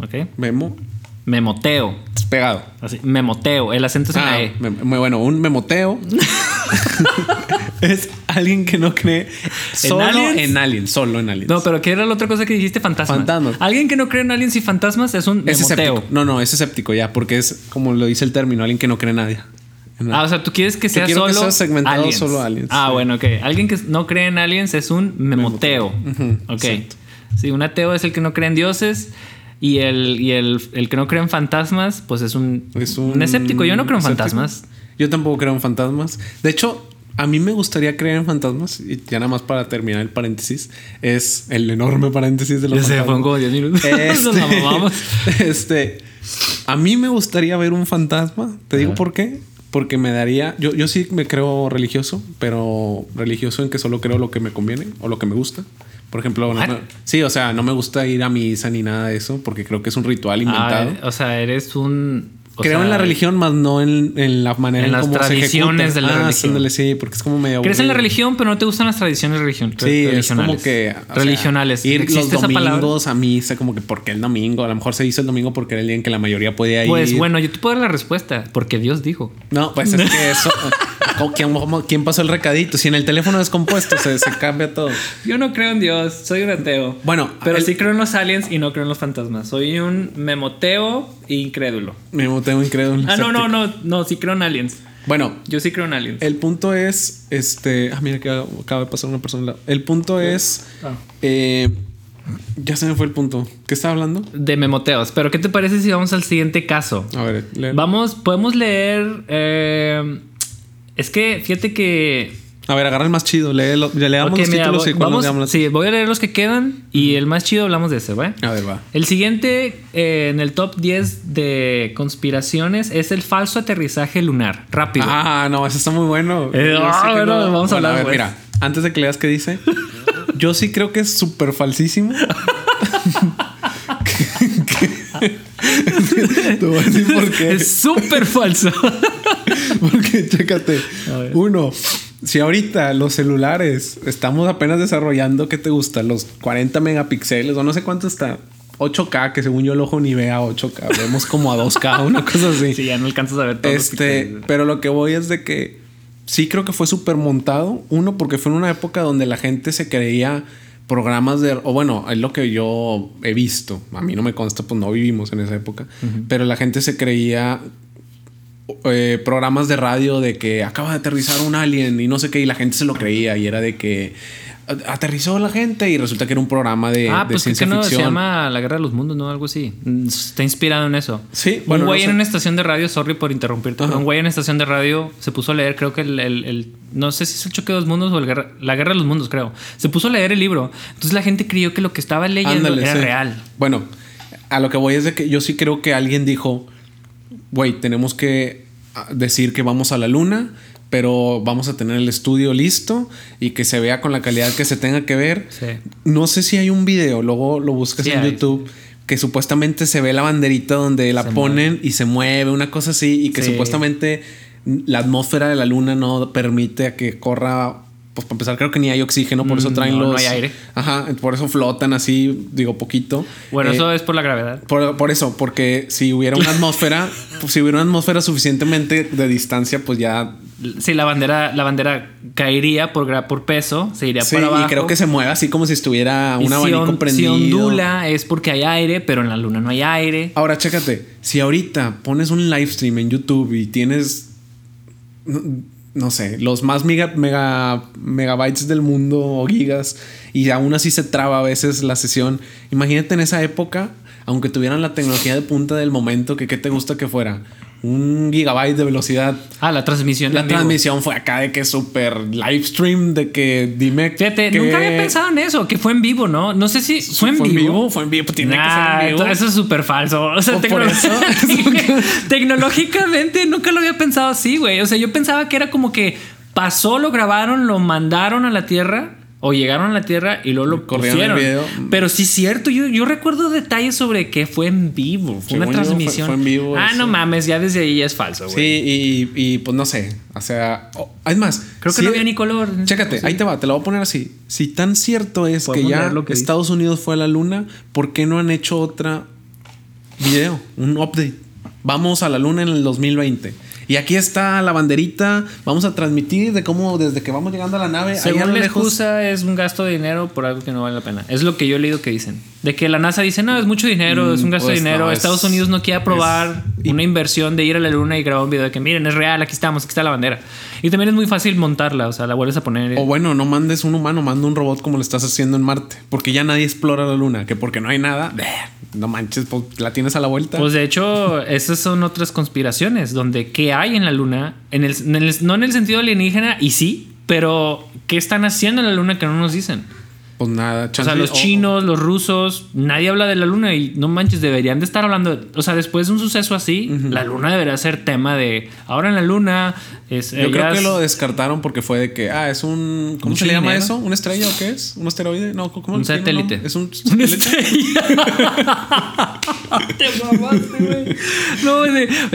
¿Ok? Memo, Memoteo. es pegado. Así. Memoteo. El acento es en la Ah, E. me- me- bueno, un memoteo es alguien que no cree solo aliens? en aliens, solo en aliens. No, pero ¿qué era la otra cosa que dijiste? Fantasmas. Fantasmas. Alguien que no cree en aliens y fantasmas es un es memoteo. escéptico. No, no, es escéptico ya, porque es como lo dice el término, alguien que no cree en nadie. En Ah, o sea, tú quieres que sea quiero solo que sea segmentado aliens. solo aliens, Ah, sí. bueno, ok. Alguien que no cree en aliens es un memoteo. Ujú, ok. exacto. Sí, un ateo es el que no cree en dioses y el, y el, el que no cree en fantasmas, pues es un, Es un escéptico. Yo no creo en escéptico. fantasmas. Yo tampoco creo en fantasmas. De hecho, A mí me gustaría creer en fantasmas, y ya nada más para terminar el paréntesis, es el enorme paréntesis de los Ya se fantasmas. como 10 minutos. Este, este, a mí me gustaría ver un fantasma. Te digo por qué. Porque me daría. Yo, yo sí me creo religioso, pero religioso en que solo creo lo que me conviene o lo que me gusta. Por ejemplo, no What? me- sí, o sea, no me gusta ir a misa ni nada de eso, porque creo que es un ritual inventado. Ah, o sea, eres un. creo sea, en la religión, más no en, en la manera en en, las cómo se tradiciones ejecuta. de la Ah, religión. ándale, sí, porque es como medio. Crees en la religión, pero no te gustan las tradiciones religion Sí, es como religionales. que. sea, religionales. ir los domingos a misa, como que porque el domingo. A lo mejor se hizo el domingo porque era el día en que la mayoría podía ir. Pues bueno, yo te puedo dar la respuesta, porque Dios dijo. No, pues es que eso. ¿cómo- ¿Quién, quién pasó el recadito? Si en el teléfono descompuesto se, se cambia todo. Yo no creo en Dios, soy un ateo. Bueno, pero el- sí creo en los aliens y no creo en los fantasmas. Soy un memoteo incrédulo. Me tengo incrédulo. Ah, no, no, no, no, sí creo en aliens. Bueno, Yo sí creo en aliens. el punto es. Este. Ah, mira que acaba de pasar una persona. El punto es. Ah. eh, ya se me fue el punto. ¿Qué estaba hablando? De memoteos. Pero ¿qué te parece si vamos al siguiente caso? A ver, léelo. Vamos, podemos leer. eh, es que fíjate que. A ver, agarra el más chido. Léelo, ya leamos los mira, títulos voy- y cuando leamos los- sí, voy a leer los que quedan y el más chido hablamos de ese, ¿va? A ver, va. El siguiente eh, en el top 10 de conspiraciones es el falso aterrizaje lunar. Rápido. Ah, no, eso está muy bueno. Eh, ah, vamos a hablar, ver, pues. mira, antes de que leas qué dice, yo sí creo que es súper falsísimo. Te voy a decir por qué. Es súper falso. Porque, chécate. Uno, si ahorita los celulares estamos apenas desarrollando, ¿qué te gusta? Los 40 megapíxeles o no sé cuánto está. 8K, que según yo el ojo ni ve a 8K. Vemos como a 2K, una cosa así. sí, ya no alcanzas a ver todo. Este, pero lo que voy es de que sí creo que fue súper montado. Uno, porque fue en una época donde la gente se creía programas de. O bueno, es lo que yo he visto. A mí no me consta, pues no vivimos en esa época. Pero la gente se creía. Eh, programas de radio de que acaba de aterrizar un alien y no sé qué, y la gente se lo creía y era de que aterrizó la gente y resulta que era un programa de, Ah, de pues que ciencia no se llama La Guerra de los Mundos, ¿no? Algo así. Está inspirado en eso. Sí, bueno, un güey no sé. en una estación de radio, sorry por interrumpirte, pero un güey en una estación de radio se puso a leer, creo que el, el- el- no sé si es el choque de los mundos o el guerra- la guerra de los mundos, creo. Se puso a leer el libro. Entonces la gente creyó que lo que estaba leyendo Ándale, era sí. real. Bueno, a lo que voy es de que yo sí creo que alguien dijo, güey, tenemos que ah, decir que vamos a la luna, pero vamos a tener el estudio listo y que se vea con la calidad que se tenga que ver. Sí. No sé si hay un video, luego lo buscas Sí en hay. YouTube. Que supuestamente se ve la banderita donde la Se ponen y se mueve, una cosa así, y que Sí. supuestamente la atmósfera de la luna no permite a que corra. Pues para empezar, creo que ni hay oxígeno, por eso Mm, traen no, no los. hay aire. Ajá, por eso flotan así, digo, poquito. Bueno, Eh, eso es por la gravedad. por, por eso, porque si hubiera una atmósfera, pues, si hubiera una atmósfera suficientemente de distancia, pues ya. Sí, la bandera, la bandera caería por, gra- por peso, se iría Sí, para abajo. y creo que se mueve así como si estuviera Y un si abanico on- prendido. Si ondula es porque hay aire, pero en la luna no hay aire. Ahora, chécate, si ahorita pones un live stream en YouTube y tienes. No, sé, los más mega, megabytes del mundo o gigas, y aún así se traba a veces la sesión. Imagínate en esa época, aunque tuvieran la tecnología de punta del momento, que qué te gusta que fuera. Un gigabyte de velocidad Ah, la transmisión. La vivo. transmisión fue acá de que súper live stream, de que dime. Fíjate, que- nunca había pensado en eso, que fue en vivo, ¿no? No sé si fue en ¿Fue en vivo. vivo? Fue en vivo, tiene que ser en vivo. Eso es súper falso. O sea, tecno- eso. tecnológicamente nunca lo había pensado así, güey. O sea, yo pensaba que era como que pasó, lo grabaron, lo mandaron a la Tierra. O llegaron a la Tierra y luego lo pusieron. Pero sí es cierto, yo, yo recuerdo detalles sobre que fue en vivo. Fue una Según transmisión. fue en vivo, ah, sí. no mames, ya desde ahí es falso, Sí, güey. y, y, pues no sé. O sea, oh, es más. Creo que sí- no había ni color. Chécate, ahí te va, te lo voy a poner así. Si tan cierto es que ya leer lo que dice. Estados Unidos fue a la luna, ¿por qué no han hecho otra video? Un update. Vamos a la luna en el 2020. Y aquí está la banderita. Vamos a transmitir de cómo desde que vamos llegando a la nave. Según la lejos- excusa es un gasto de dinero por algo que no vale la pena. Es lo que yo he leído que dicen. De que la NASA dice, no, es mucho dinero, es un gasto pues de dinero. no, es- Estados Unidos no quiere aprobar es- una inversión de ir a la luna y grabar un video de que miren, es real, aquí estamos, aquí está la bandera. Y también es muy fácil montarla, o sea, la vuelves a poner. O bueno, no mandes un humano, manda un robot como lo estás haciendo en Marte. Porque ya nadie explora la luna. Que porque no hay nada, no manches, pues la tienes a la vuelta. Pues de hecho, esas son otras conspiraciones, donde qué hay en la luna, en el, en el- no en el sentido alienígena, y sí, pero ¿qué están haciendo en la luna que no nos dicen? Pues nada, O sea, chance- los chinos, los rusos, nadie habla de la luna y no manches, deberían de estar hablando. de- o sea, después de un suceso así, la luna debería ser tema de ahora en la luna. Es, Yo creo que lo descartaron porque fue de que, ah, es un. ¿Cómo Un se le llama eso? ¿Una estrella o qué es? ¿Un asteroide? No, ¿cómo Un satélite. Es un Una satélite. estrella. Te mamaste, güey. No,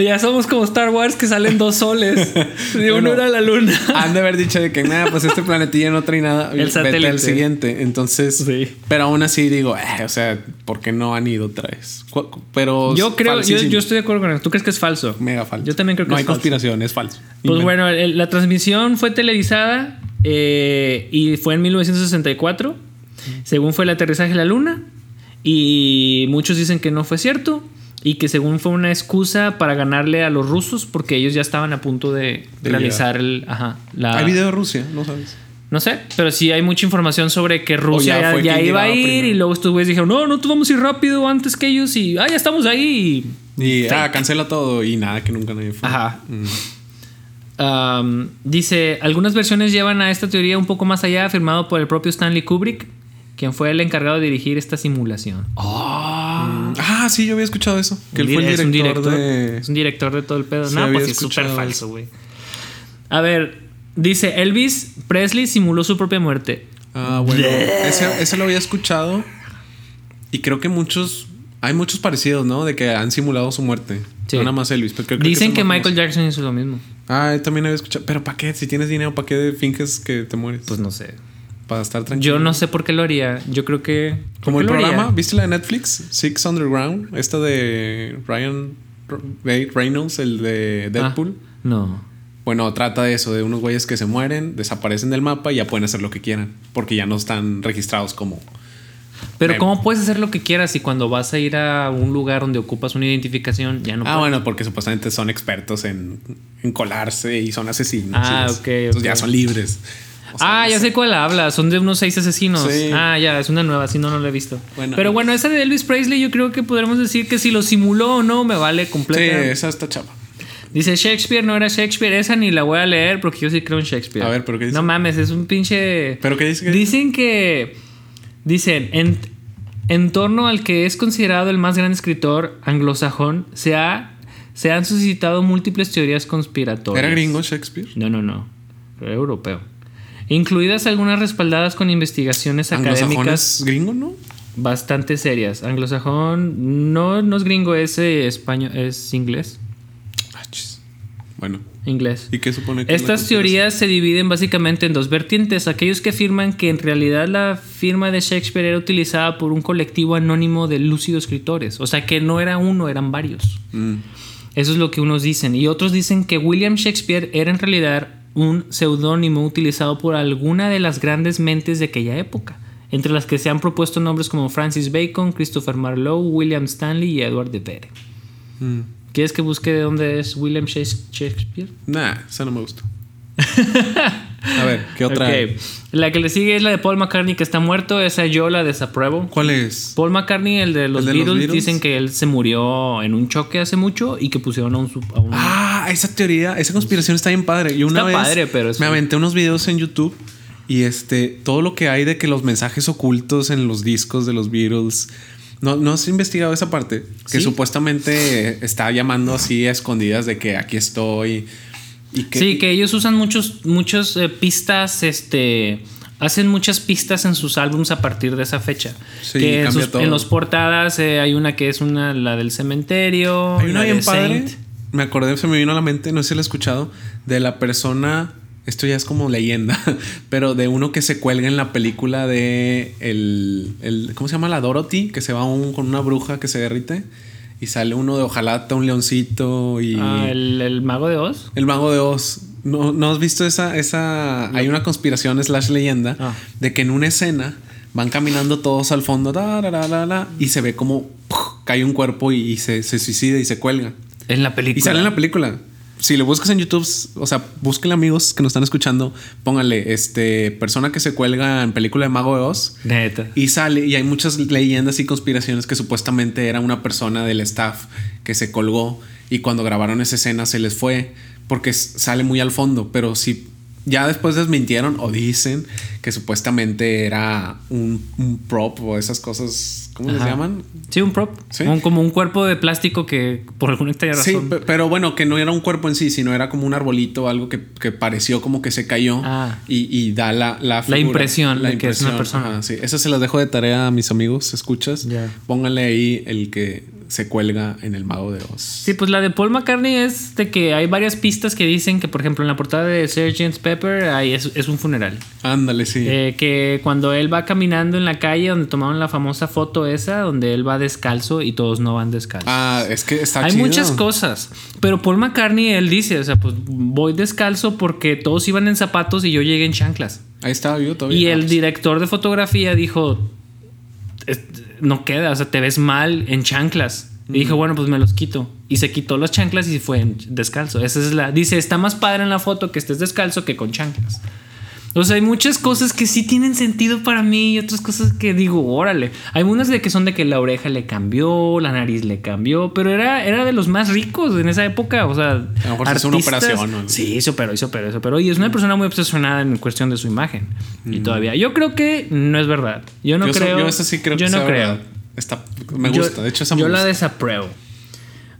ya somos como Star Wars que salen dos soles. De uno Bueno. era la luna. Han de haber dicho de que nada, pues este planetilla no trae nada. El vete satélite. al siguiente. Entonces, Sí. pero aún así digo, eh, o sea, ¿por qué no han ido otra vez? Pero Yo creo, yo, yo estoy de acuerdo con eso. ¿Tú crees que es falso? mega falso. Yo también creo que no es hay falso. conspiración, es falso. Pues bueno, el- la transmisión fue televisada eh, y fue en 1964, según fue el aterrizaje a la Luna, y muchos dicen que no fue cierto y que según fue una excusa para ganarle a los rusos porque ellos ya estaban a punto de, De realizar el... Ajá, la, Hay video de Rusia, no sabes. No sé, pero sí hay mucha información sobre que Rusia ya iba a ir primero. y luego estos güeyes dijeron, no, no, tú vamos a ir rápido antes que ellos y, ah, ya estamos ahí. Y ah, cancela todo y nada, que nunca nadie fue. Ajá. Mm. Um, dice, algunas versiones llevan a esta teoría un poco más allá, afirmado por el propio Stanley Kubrick, quien fue el encargado de dirigir esta simulación. Ah, sí, yo había escuchado eso. Que él fue el dir- es un director, director, de. es un director de todo el pedo. Sí, no, pues es súper falso, güey. A ver, dice, Elvis Presley simuló su propia muerte. Ah, bueno. Ese, ese lo había escuchado. Y creo que muchos. Hay muchos parecidos, ¿no? De que han simulado su muerte. Sí. No nada más Elvis. pero creo- creo Dicen que Michael famoso. Jackson hizo lo mismo. Ah, yo también había escuchado. Pero ¿para qué? Si tienes dinero, ¿para qué finges que te mueres? Pues no sé. Para estar tranquilo. Yo no sé por qué lo haría. Yo creo que... ¿por Como el haría? programa, ¿viste la de Netflix? Six Underground. Esta de Ryan Reynolds, el de Ah, Deadpool. no. Bueno, trata de eso, de unos güeyes que se mueren, desaparecen del mapa y ya pueden hacer lo que quieran. Porque ya no están registrados como. Pero. ¿cómo puedes hacer lo que quieras si cuando vas a ir a un lugar donde ocupas una identificación ya no ah, puedes? bueno, porque supuestamente son expertos en, en colarse y son asesinos. Ah, y es- ok, Entonces ya son libres. O sea, ah, no ya sé cuál habla. Son de unos seis asesinos. Sí. Ah, ya, es una nueva. Si no, no la he visto. Bueno. Pero bueno, esa de Elvis Presley, yo creo que podremos decir que si lo simuló o no, me vale Sí, completamente. esa está chapa. Dice Shakespeare, no era Shakespeare. Esa ni la voy a leer porque yo sí creo en Shakespeare. A ver, ¿pero qué dice? No mames, es un pinche. ¿Pero qué dice? ¿Qué Dicen que. Dicen, en, en torno al que es considerado el más gran escritor anglosajón, se, ha, se han suscitado múltiples teorías conspiratorias. ¿Era gringo Shakespeare? No, no, no. Era europeo. Incluidas algunas respaldadas con investigaciones ¿Anglosajón académicas es gringo, no? bastante serias. Anglosajón no, no es gringo, es eh, español, es inglés. Bueno, Inglés. ¿y qué supone que Estas teorías se dividen básicamente en dos vertientes. Aquellos que afirman que en realidad la firma de Shakespeare era utilizada por un colectivo anónimo de lúcidos escritores. O sea que no era uno, eran varios. Mm. Eso es lo que unos dicen. Y otros dicen que William Shakespeare era en realidad un seudónimo utilizado por alguna de las grandes mentes de aquella época, entre las que se han propuesto nombres como Francis Bacon, Christopher Marlowe, William Stanley y Edward de Vere. Mm. ¿Quieres que busque de dónde es William Shakes- Shakespeare? Nah, esa no me gustó. A ver, ¿qué otra? Ok. La que le sigue es la de Paul McCartney que está muerto. Esa yo la desapruebo. ¿Cuál es? Paul McCartney, el de los, ¿El de los Beatles, dicen que él se murió en un choque hace mucho y que pusieron a un... sup- a un- Ah, esa teoría, esa conspiración está bien padre. Yo una Está vez padre, pero es- me aventé unos videos en YouTube y este todo lo que hay de que los mensajes ocultos en los discos de los Beatles. ¿No, ¿no has investigado esa parte? Que supuestamente está llamando así a escondidas de que aquí estoy. Y que, sí, que ellos usan muchos, muchos eh, pistas, este... Hacen muchas pistas en sus álbums a partir de esa fecha. Sí, que en, sus, en los portadas eh, hay una que es una, la del cementerio. Hay una la bien padre. Me acordé, se me vino a la mente, no sé si lo he escuchado, de la persona. Esto ya es como leyenda, pero de uno que se cuelga en la película de el, el- ¿cómo se llama? La Dorothy, que se va un- con una bruja que se derrite y sale uno de hojalata, un leoncito y Ah, el, el mago de Oz. el mago de Oz. ¿No, ¿no has visto esa, esa? Hay una conspiración slash leyenda Ah. de que en una escena van caminando todos al fondo da, da, da, da, da, y se ve como ¡puf! cae un cuerpo y, y se, se suicida y se cuelga. En la película. Y sale en la película. Si lo buscas en YouTube, o sea, busquen amigos que nos están escuchando, póngale este persona que se cuelga en película de Mago de Oz. Neta. Y sale, y hay muchas leyendas y conspiraciones que supuestamente era una persona del staff que se colgó y cuando grabaron esa escena se les fue porque sale muy al fondo, pero si ya después desmintieron o dicen que supuestamente era un, un prop o esas cosas, ¿cómo les llaman? Sí, un prop. como un cuerpo de plástico que por alguna extraña razón. Sí, pero bueno, que no era un cuerpo en sí, sino era como un arbolito, algo que, que pareció como que se cayó ah. y, y, da la, la, la impresión de que es una persona. sí, eso se las dejo de tarea a mis amigos, escuchas. Pónganle ahí el que se cuelga en el Mago de Oz. Sí, pues la de Paul McCartney es de que hay varias pistas que dicen que, por ejemplo, en la portada de Sgt. Pepper ahí es, un funeral. Ándale, sí. Eh, que cuando él va caminando en la calle donde tomaron la famosa foto esa, donde él va descalzo y todos no van descalzos. Ah, es que está Hay muchas cosas. Pero Paul McCartney, él dice, o sea, pues voy descalzo porque todos iban en zapatos y yo llegué en chanclas. Ahí estaba yo todavía. Y el director de fotografía dijo, no queda, o sea, te ves mal en chanclas. Y dijo, bueno, pues me los quito. Y se quitó las chanclas y fue descalzo. Esa es la. Dice, está más padre en la foto que estés descalzo que con chanclas. O sea, hay muchas cosas que sí tienen sentido para mí y otras cosas que digo, órale. Hay unas de que son de que la oreja le cambió, la nariz le cambió, pero era, era de los más ricos en esa época. O sea, a lo mejor es una operación. ¿no? Sí, se operó, se operó, se operó. Y es una persona muy obsesionada en cuestión de su imagen. Y todavía, yo creo que no es verdad. Yo no creo. yo eso sí creo yo que no creo. Está, me gusta. de hecho, esa Yo la desapruebo.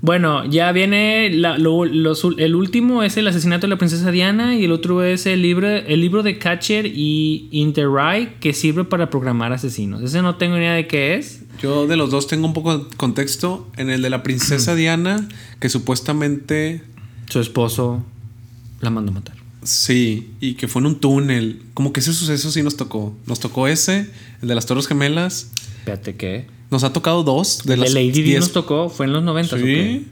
Bueno, ya viene el último es el asesinato de la princesa Diana y el otro es el libro, el libro de Catcher y Interray que sirve para programar asesinos. Ese no tengo ni idea de qué es. Yo de los dos tengo un poco de contexto. En el de la princesa Diana, que supuestamente... Su esposo la mandó a matar. Sí, y que fue en un túnel. Como que ese suceso sí nos tocó. Nos tocó ese, el de las Torres Gemelas. Espérate, ¿qué? Nos ha tocado dos de las. Lady D nos tocó, fue en los 90. Sí.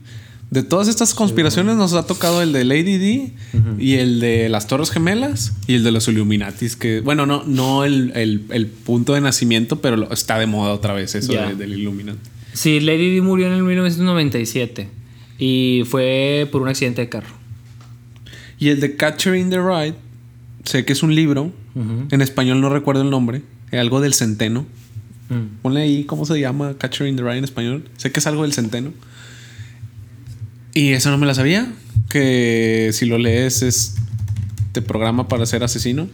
De todas estas conspiraciones nos ha tocado el de Lady D y el de las Torres Gemelas y el de los Illuminatis, que, bueno, no, no el, punto de nacimiento, pero está de moda otra vez eso del Illuminati. Sí, Lady D murió en el 1997 y fue por un accidente de carro. Y el de Catcher in the Ride, sé que es un libro, en español no recuerdo el nombre, algo del centeno. Mm. Ponle ahí cómo se llama Catcher in the Rye en español. Sé que es algo del centeno. Y eso no me la sabía. Que si lo lees es te programa para ser asesino.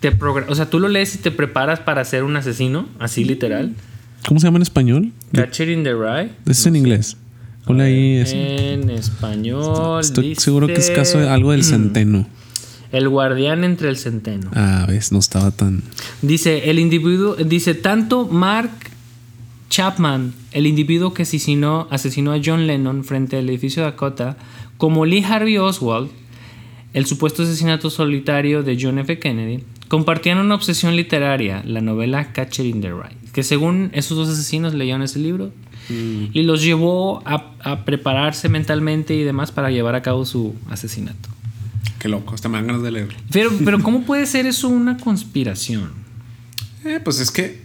Te o sea, tú lo lees y te preparas para ser un asesino, así literal. ¿Cómo se llama en español? Catcher in the Rye. Es en inglés. Ponle ahí En español. Estoy seguro que es caso de algo del centeno. El guardián entre el centeno. Ah, ves, no estaba tan. Dice, el individuo, dice, tanto Mark Chapman, el individuo que asesinó, asesinó a John Lennon frente al edificio Dakota, como Lee Harvey Oswald, el supuesto asesinato solitario de John F. Kennedy, compartían una obsesión literaria, la novela Catcher in the Rye, que según esos dos asesinos leyeron ese libro mm. y los llevó a prepararse mentalmente y demás para llevar a cabo su asesinato. Qué loco, hasta me dan ganas de leer. Pero, pero ¿cómo puede ser eso una conspiración? Eh, pues es que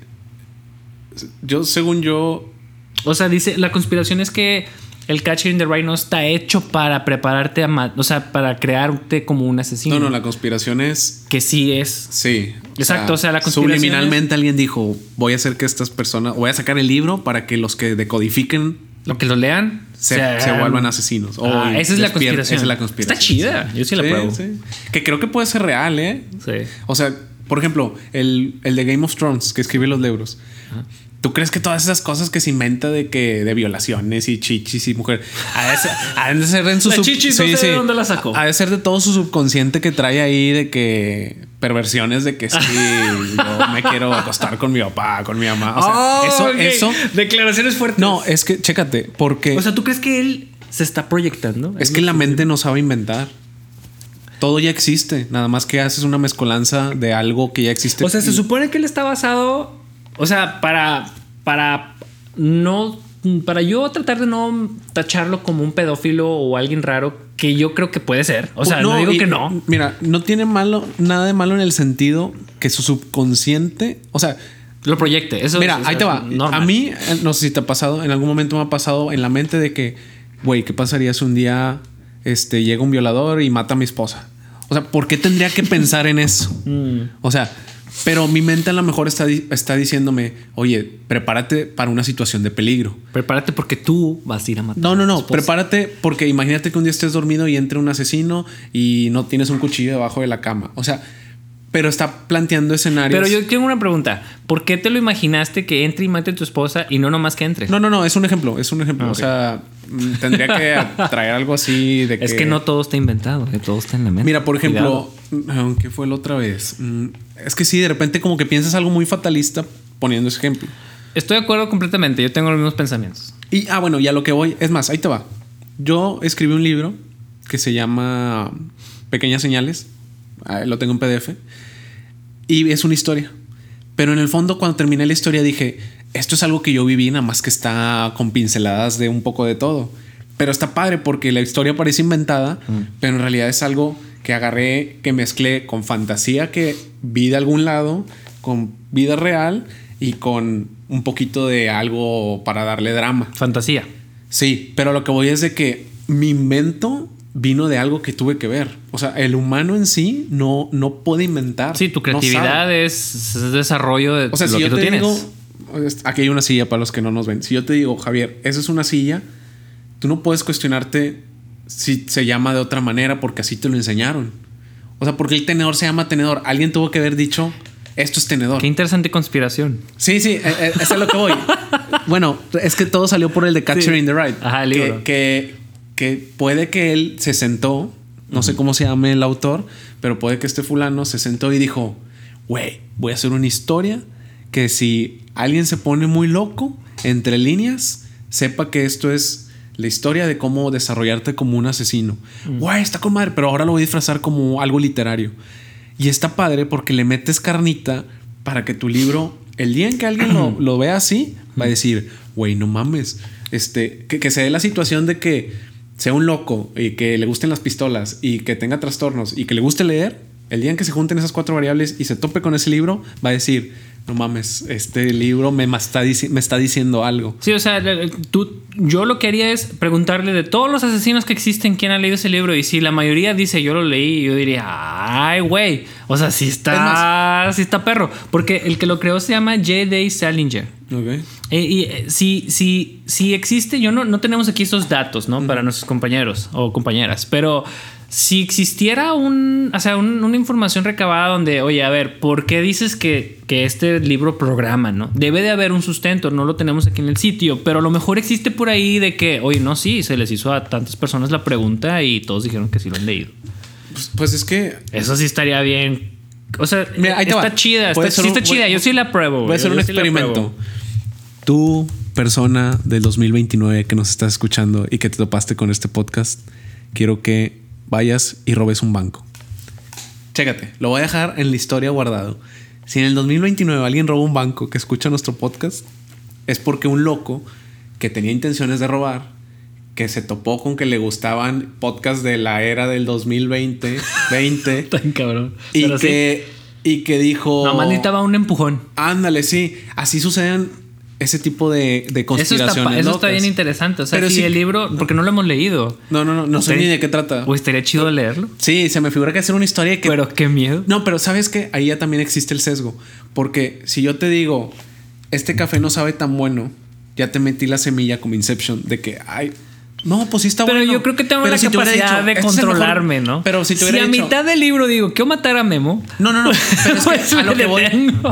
yo, según yo... O sea, dice, la conspiración es que el Catcher in the Rye no está hecho para prepararte a... O sea, para crearte como un asesino. No, no, la conspiración es... Que sí es. Sí. Exacto, o sea, la conspiración Subliminalmente alguien dijo, voy a hacer que estas personas... Voy a sacar el libro para que los que decodifiquen... Lo que lo lean se, vuelvan asesinos. Ah, esa, es la conspiración. esa es la conspiración. Está chida. Yo sí la pruebo. Que creo que puede ser real, ¿eh? Sí. O sea, por ejemplo, el, el de Game of Thrones, que escribe los libros. ¿Tú crees que todas esas cosas que se inventa de que de violaciones y chichis y mujeres ha de ser en su chichis no sé de dónde la sacó. Ha de ser de todo su subconsciente que trae ahí de que perversiones de que sí, yo me quiero acostar con mi papá, con mi mamá. O sea, eso, eso. Declaraciones fuertes. No, es que chécate, porque. O sea, ¿tú crees que él se está proyectando? Es que la mente no sabe inventar. Todo ya existe, nada más que haces una mezcolanza de algo que ya existe. O sea, se supone que él está basado o sea, para, para no para yo tratar de no tacharlo como un pedófilo o alguien raro que yo creo que puede ser. O sea, no, digo que no. Mira, no tiene malo, nada de malo en el sentido que su subconsciente, o sea, lo proyecte. Eso Mira, ahí te va. A mí, eh, no sé si te ha pasado, en algún momento me ha pasado en la mente de que, güey, ¿qué pasaría si un día este, llega un violador y mata a mi esposa? O sea, ¿por qué tendría que pensar en eso? Mm. O sea, Pero mi mente a lo mejor está, está diciéndome, oye, prepárate para una situación de peligro. Prepárate porque tú vas a ir a matar. No, no, no. Prepárate porque imagínate que un día estés dormido y entre un asesino y no tienes un cuchillo debajo de la cama. O sea, pero está planteando escenarios. Pero yo tengo una pregunta. ¿Por qué te lo imaginaste que entre y mate a tu esposa y no nomás que entre? No, no, no, es un ejemplo, es un ejemplo. Ah, o sea, mm, tendría que traer algo así de que... Es que no todo está inventado, todo está en la mente. Mira, por ejemplo, ¿qué fue la otra vez? Mm, es que sí, de repente como que piensas algo muy fatalista poniendo ese ejemplo. Estoy de acuerdo completamente, yo tengo los mismos pensamientos. Y, ah, bueno, ya lo que voy, es más, ahí te va. Yo escribí un libro que se llama Pequeñas Señales, lo tengo en PDF y es una historia. Pero en el fondo, cuando terminé la historia, dije: Esto es algo que yo viví, nada más que está con pinceladas de un poco de todo. Pero está padre porque la historia parece inventada, mm. pero en realidad es algo que agarré, que mezclé con fantasía que vi de algún lado, con vida real y con un poquito de algo para darle drama. Fantasía. Sí, pero lo que voy es de que mi invento vino de algo que tuve que ver. O sea, el humano en sí no, no puede inventar. Sí, tu creatividad es, desarrollo de o sea, si yo te Digo, aquí hay una silla para los que no nos ven. Si yo te digo, Javier, esa es una silla, tú no puedes cuestionarte si se llama de otra manera porque así te lo enseñaron. O sea, porque el tenedor se llama tenedor. Alguien tuvo que haber dicho, esto es tenedor. Qué interesante conspiración. Sí, sí, eh, eh, es a lo que voy. bueno, es que todo salió por el de Catcher in the Ride. Ajá, el libro. que que puede que él se sentó, no sé cómo se llame el autor, pero puede que este fulano se sentó y dijo, güey, voy a hacer una historia que si alguien se pone muy loco, entre líneas, sepa que esto es la historia de cómo desarrollarte como un asesino. Güey, está con madre, pero ahora lo voy a disfrazar como algo literario. Y está padre porque le metes carnita para que tu libro, el día en que alguien lo, vea así, va a decir, güey, no mames. Este, que, que se dé la situación de que sea un loco y que le gusten las pistolas y que tenga trastornos y que le guste leer, el día en que se junten esas cuatro variables y se tope con ese libro, va a decir, no mames, este libro me está, me está diciendo algo. Sí, o sea, tú, yo lo que haría es preguntarle de todos los asesinos que existen, quién ha leído ese libro. Y si la mayoría dice yo lo leí, yo diría, ay, güey. O sea, si está, si está perro. Porque el que lo creó se llama J.D. Salinger. Ok. Eh, y eh, si, si, si existe, yo no, no tenemos aquí estos datos, ¿no? Para nuestros compañeros o compañeras, pero si existiera un, o sea, una información recabada donde, oye, a ver, ¿por qué dices que, que, este libro programa, no? Debe de haber un sustento, no lo tenemos aquí en el sitio, pero a lo mejor existe por ahí de que, oye, no, sí, se les hizo a tantas personas la pregunta y todos dijeron que sí lo han leído. Pues, pues es que... Eso sí estaría bien. O sea, está chida, está, sí está chida, yo sí la pruebo. Voy a hacer un experimento. Tú, persona del 2029 que nos estás escuchando y que te topaste con este podcast, quiero que vayas y robes un banco. Chécate, lo voy a dejar en la historia guardado. Si en el 2029 alguien roba un banco que escucha nuestro podcast, es porque un loco que tenía intenciones de robar, que se topó con que le gustaban podcasts de la era del 2020, 20, tan cabrón. Y que, y que dijo. No, necesitaba un empujón. Ándale, sí. Así suceden ese tipo de, de conspiraciones. Eso está, bien interesante. O sea, Pero si el libro, porque no lo hemos leído. No, no, no, no sé ni de qué trata. Pues estaría chido leerlo. Sí, se me figura que hacer una historia que. Pero qué miedo. No, pero sabes que ahí ya también existe el sesgo. Porque si yo te digo, este café no sabe tan bueno, ya te metí la semilla como Inception de que, ay, no, pues sí está pero bueno. Pero yo creo que tengo la capacidad de controlarme, ¿no? Pero si, te si a mitad del libro digo, ¿qué matar a Memo? No, no, no. Pero es que pues a, lo que voy,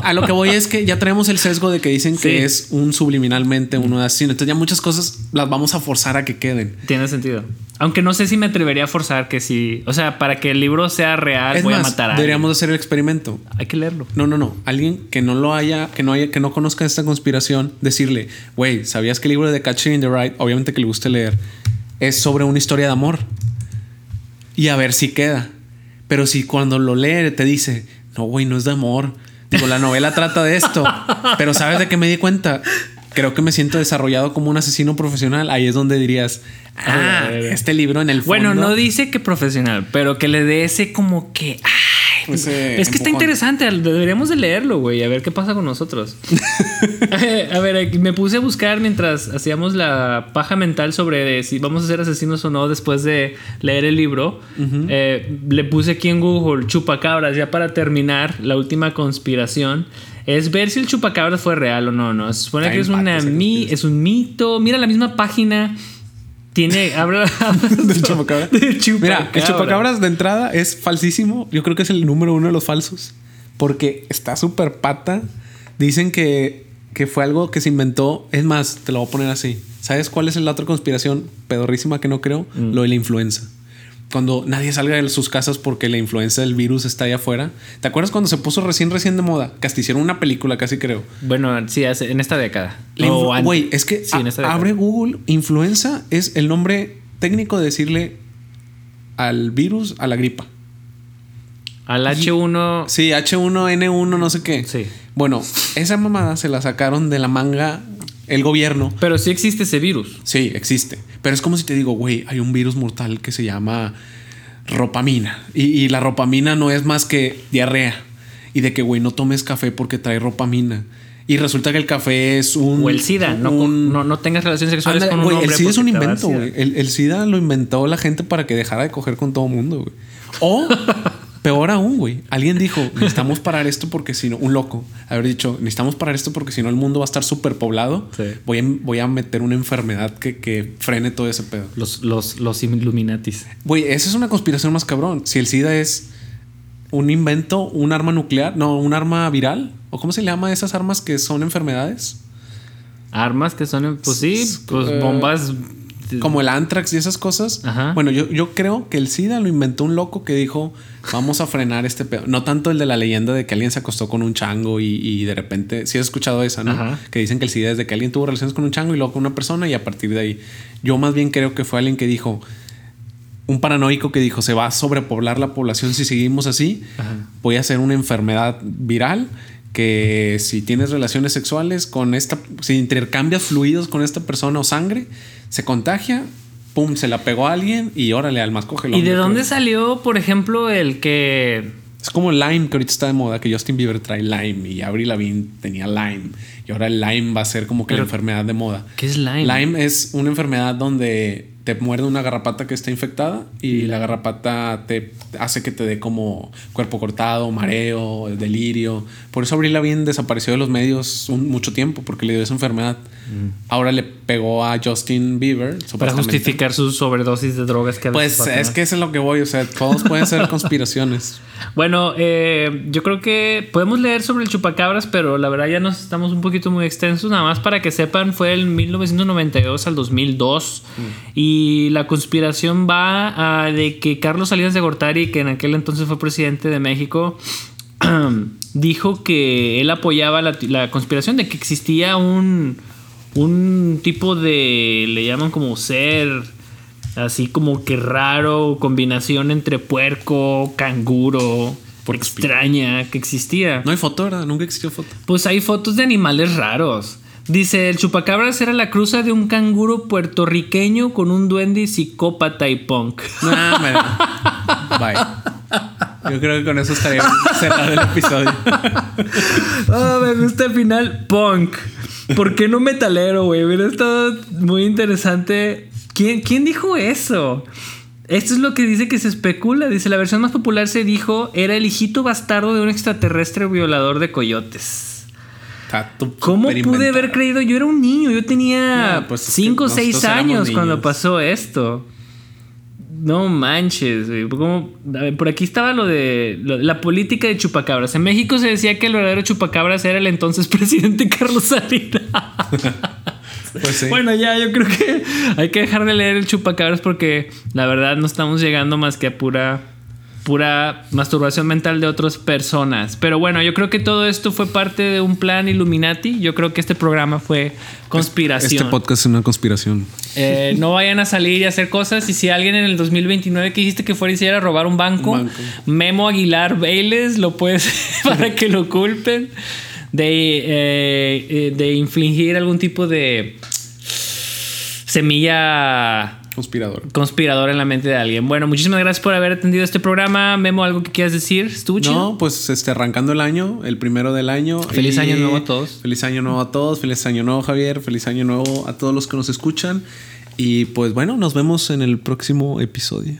a, lo que voy, es que ya traemos el sesgo de que dicen que es un subliminalmente uno de así. Entonces ya muchas cosas las vamos a forzar a que queden. Tiene sentido. Aunque no sé si me atrevería a forzar que si... O sea, para que el libro sea real, voy a matar a Deberíamos hacer el experimento. Hay que leerlo. No, no, no. Alguien que no lo haya, que no haya, que no conozca esta conspiración, decirle, güey, ¿sabías que el libro de Catching in the Ride, obviamente que le guste leer, es sobre una historia de amor. Y a ver si queda. Pero si cuando lo lee te dice, no, güey, no es de amor. Digo, la novela trata de esto. Pero ¿sabes de qué me di cuenta? Creo que me siento desarrollado como un asesino profesional. Ahí es donde dirías, ah, este libro en el fondo. Bueno, no dice que profesional, pero que le dé ese como que, ay, ese Es que está interesante, deberíamos de leerlo, güey, a ver qué pasa con nosotros. a ver, me puse a buscar mientras hacíamos la paja mental sobre si vamos a ser asesinos o no después de leer el libro. Eh, le puse aquí en Google chupacabras, ya para terminar, la última conspiración. Es ver si el chupacabras fue real o no, no. Se supone que es, una mi- es un mito. Mira la misma página. Tiene. Habla, Del chupacabra. del Mira, el chupacabra. chupacabras de entrada es falsísimo. Yo creo que es el número uno de los falsos. Porque está súper pata. Dicen que, que fue algo que se inventó. Es más, te lo voy a poner así. ¿Sabes cuál es la otra conspiración pedorrísima que no creo? Mm. Lo de la influenza. Cuando nadie salga de sus casas porque la influenza del virus está allá afuera. ¿Te acuerdas cuando se puso recién, recién de moda? Hasta hicieron una película, casi creo. Bueno, sí, en esta década. Güey, es que Sí, a- abre Google, influenza es el nombre técnico de decirle al virus, a la gripa. Al H1. Sí, H1N1, no sé qué. Sí. Bueno, esa mamada se la sacaron de la manga el gobierno. Pero sí existe ese virus. Sí, existe. Pero es como si te digo, güey, hay un virus mortal que se llama ropamina. Y, y la ropamina no es más que diarrea. Y de que, güey, no tomes café porque trae ropamina. Y resulta que el café es un... O el SIDA. No, un- no, no tengas relaciones sexuales con un hombre. el SIDA es un invento, güey. El, el SIDA lo inventó la gente para que dejara de coger con todo mundo, güey. O, peor aún, güey. Alguien dijo, necesitamos parar esto porque si no, un loco, haber dicho, necesitamos parar esto porque si no el mundo va a estar súper poblado. Sí. Voy, a, voy a meter una enfermedad que, que frene todo ese pedo. Los, los, los Illuminatis. Güey, esa es una conspiración más cabrón. Si el SIDA es un invento, un arma nuclear, no, un arma viral, o cómo se le llama a esas armas que son enfermedades, Armas que son, pues sí, pues Eh, bombas. Como el anthrax y esas cosas. Ajá. Bueno, yo, yo creo que el SIDA lo inventó un loco que dijo, vamos a frenar este pedo. No tanto el de la leyenda de que alguien se acostó con un chango y, y de repente, si has escuchado esa, ¿no? Ajá. Que dicen que el SIDA es de que alguien tuvo relaciones con un chango y luego con una persona y a partir de ahí. Yo más bien creo que fue alguien que dijo, un paranoico que dijo, se va a sobrepoblar la población si seguimos así, voy a hacer una enfermedad viral que si tienes relaciones sexuales con esta, si intercambias fluidos con esta persona o sangre, se contagia, pum, se la pegó a alguien y órale, al más coge el ¿Y de dónde salió, por ejemplo, el que. Es como Lyme, que ahorita está de moda, que Justin Bieber trae Lyme y Avril Lavigne tenía Lyme. Y ahora el Lyme va a ser como que Pero- la enfermedad de moda. ¿Qué es Lyme? Lyme es una enfermedad donde te muerde una garrapata que está infectada y la garrapata te hace que te dé como cuerpo cortado, mareo, delirio. Por eso Avril Lavigne desapareció de los medios un, mucho tiempo porque le dio esa enfermedad. Ahora le pegó a Justin Bieber. Para justificar su sobredosis de drogas que Pues es que eso es lo que voy. O sea, todos pueden ser conspiraciones. Bueno, eh, yo creo que podemos leer sobre el chupacabras, pero la verdad ya nos estamos un poquito muy extensos. Nada más para que sepan, fue el 1992 al 2002. Y la conspiración va a de que Carlos Salinas de Gortari, que en aquel entonces fue presidente de México, dijo que él apoyaba la, la conspiración de que existía un, un tipo de, le llaman como ser, así como que raro, combinación entre puerco, canguro, extraña que existía. No hay foto, ¿verdad? Nunca existió foto. Pues hay fotos de animales raros. Dice, el chupacabras era la cruza de un canguro puertorriqueño con un duende psicópata y punk. Nah, Bye. Yo creo que con eso estaría cerrado el episodio. Ah, me gusta el final punk. ¿Por qué no metalero, güey? Hubiera estado muy interesante. ¿Quién, ¿Quién dijo eso? Esto es lo que dice que se especula. Dice, la versión más popular se dijo era el hijito bastardo de un extraterrestre violador de coyotes. Está ¿Cómo pude haber creído? Yo era un niño, yo tenía No, pues es que 5 o 6 nosotros éramos años cuando pasó esto. No manches, por aquí estaba lo de lo- la política de chupacabras. En México se decía que el verdadero chupacabras era el entonces presidente Carlos Salinas. Pues sí. Bueno, ya, yo creo que hay que dejar de leer el chupacabras porque la verdad no estamos llegando más que a pura pura masturbación mental de otras personas. Pero bueno, yo creo que todo esto fue parte de un plan Illuminati. Yo creo que este programa fue conspiración. Este podcast es una conspiración. Eh, no vayan a salir y hacer cosas. Y si alguien en el 2029 que dijiste que fuera y hiciera a robar un banco, Un banco. Memo Aguilar Vélez lo puedes para que lo culpen de, eh, eh, de infligir algún tipo de semilla Conspirador. Conspirador en la mente de alguien. Bueno, muchísimas gracias por haber atendido este programa. Memo, ¿algo que quieras decir? ¿Estuvo chido? No, pues este, arrancando el año, el primero del año. Feliz año nuevo a todos. Feliz año nuevo a todos. Feliz año nuevo, Javier. Feliz año nuevo a todos los que nos escuchan. Y pues bueno, nos vemos en el próximo episodio.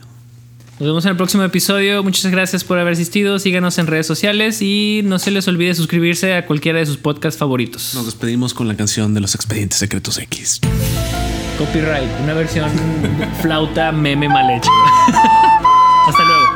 Nos vemos en el próximo episodio. Muchas gracias por haber asistido. Síganos en redes sociales y no se les olvide suscribirse a cualquiera de sus podcasts favoritos. Nos despedimos con la canción de los expedientes secretos X. Copyright, una versión flauta meme mal hecha. Hasta luego.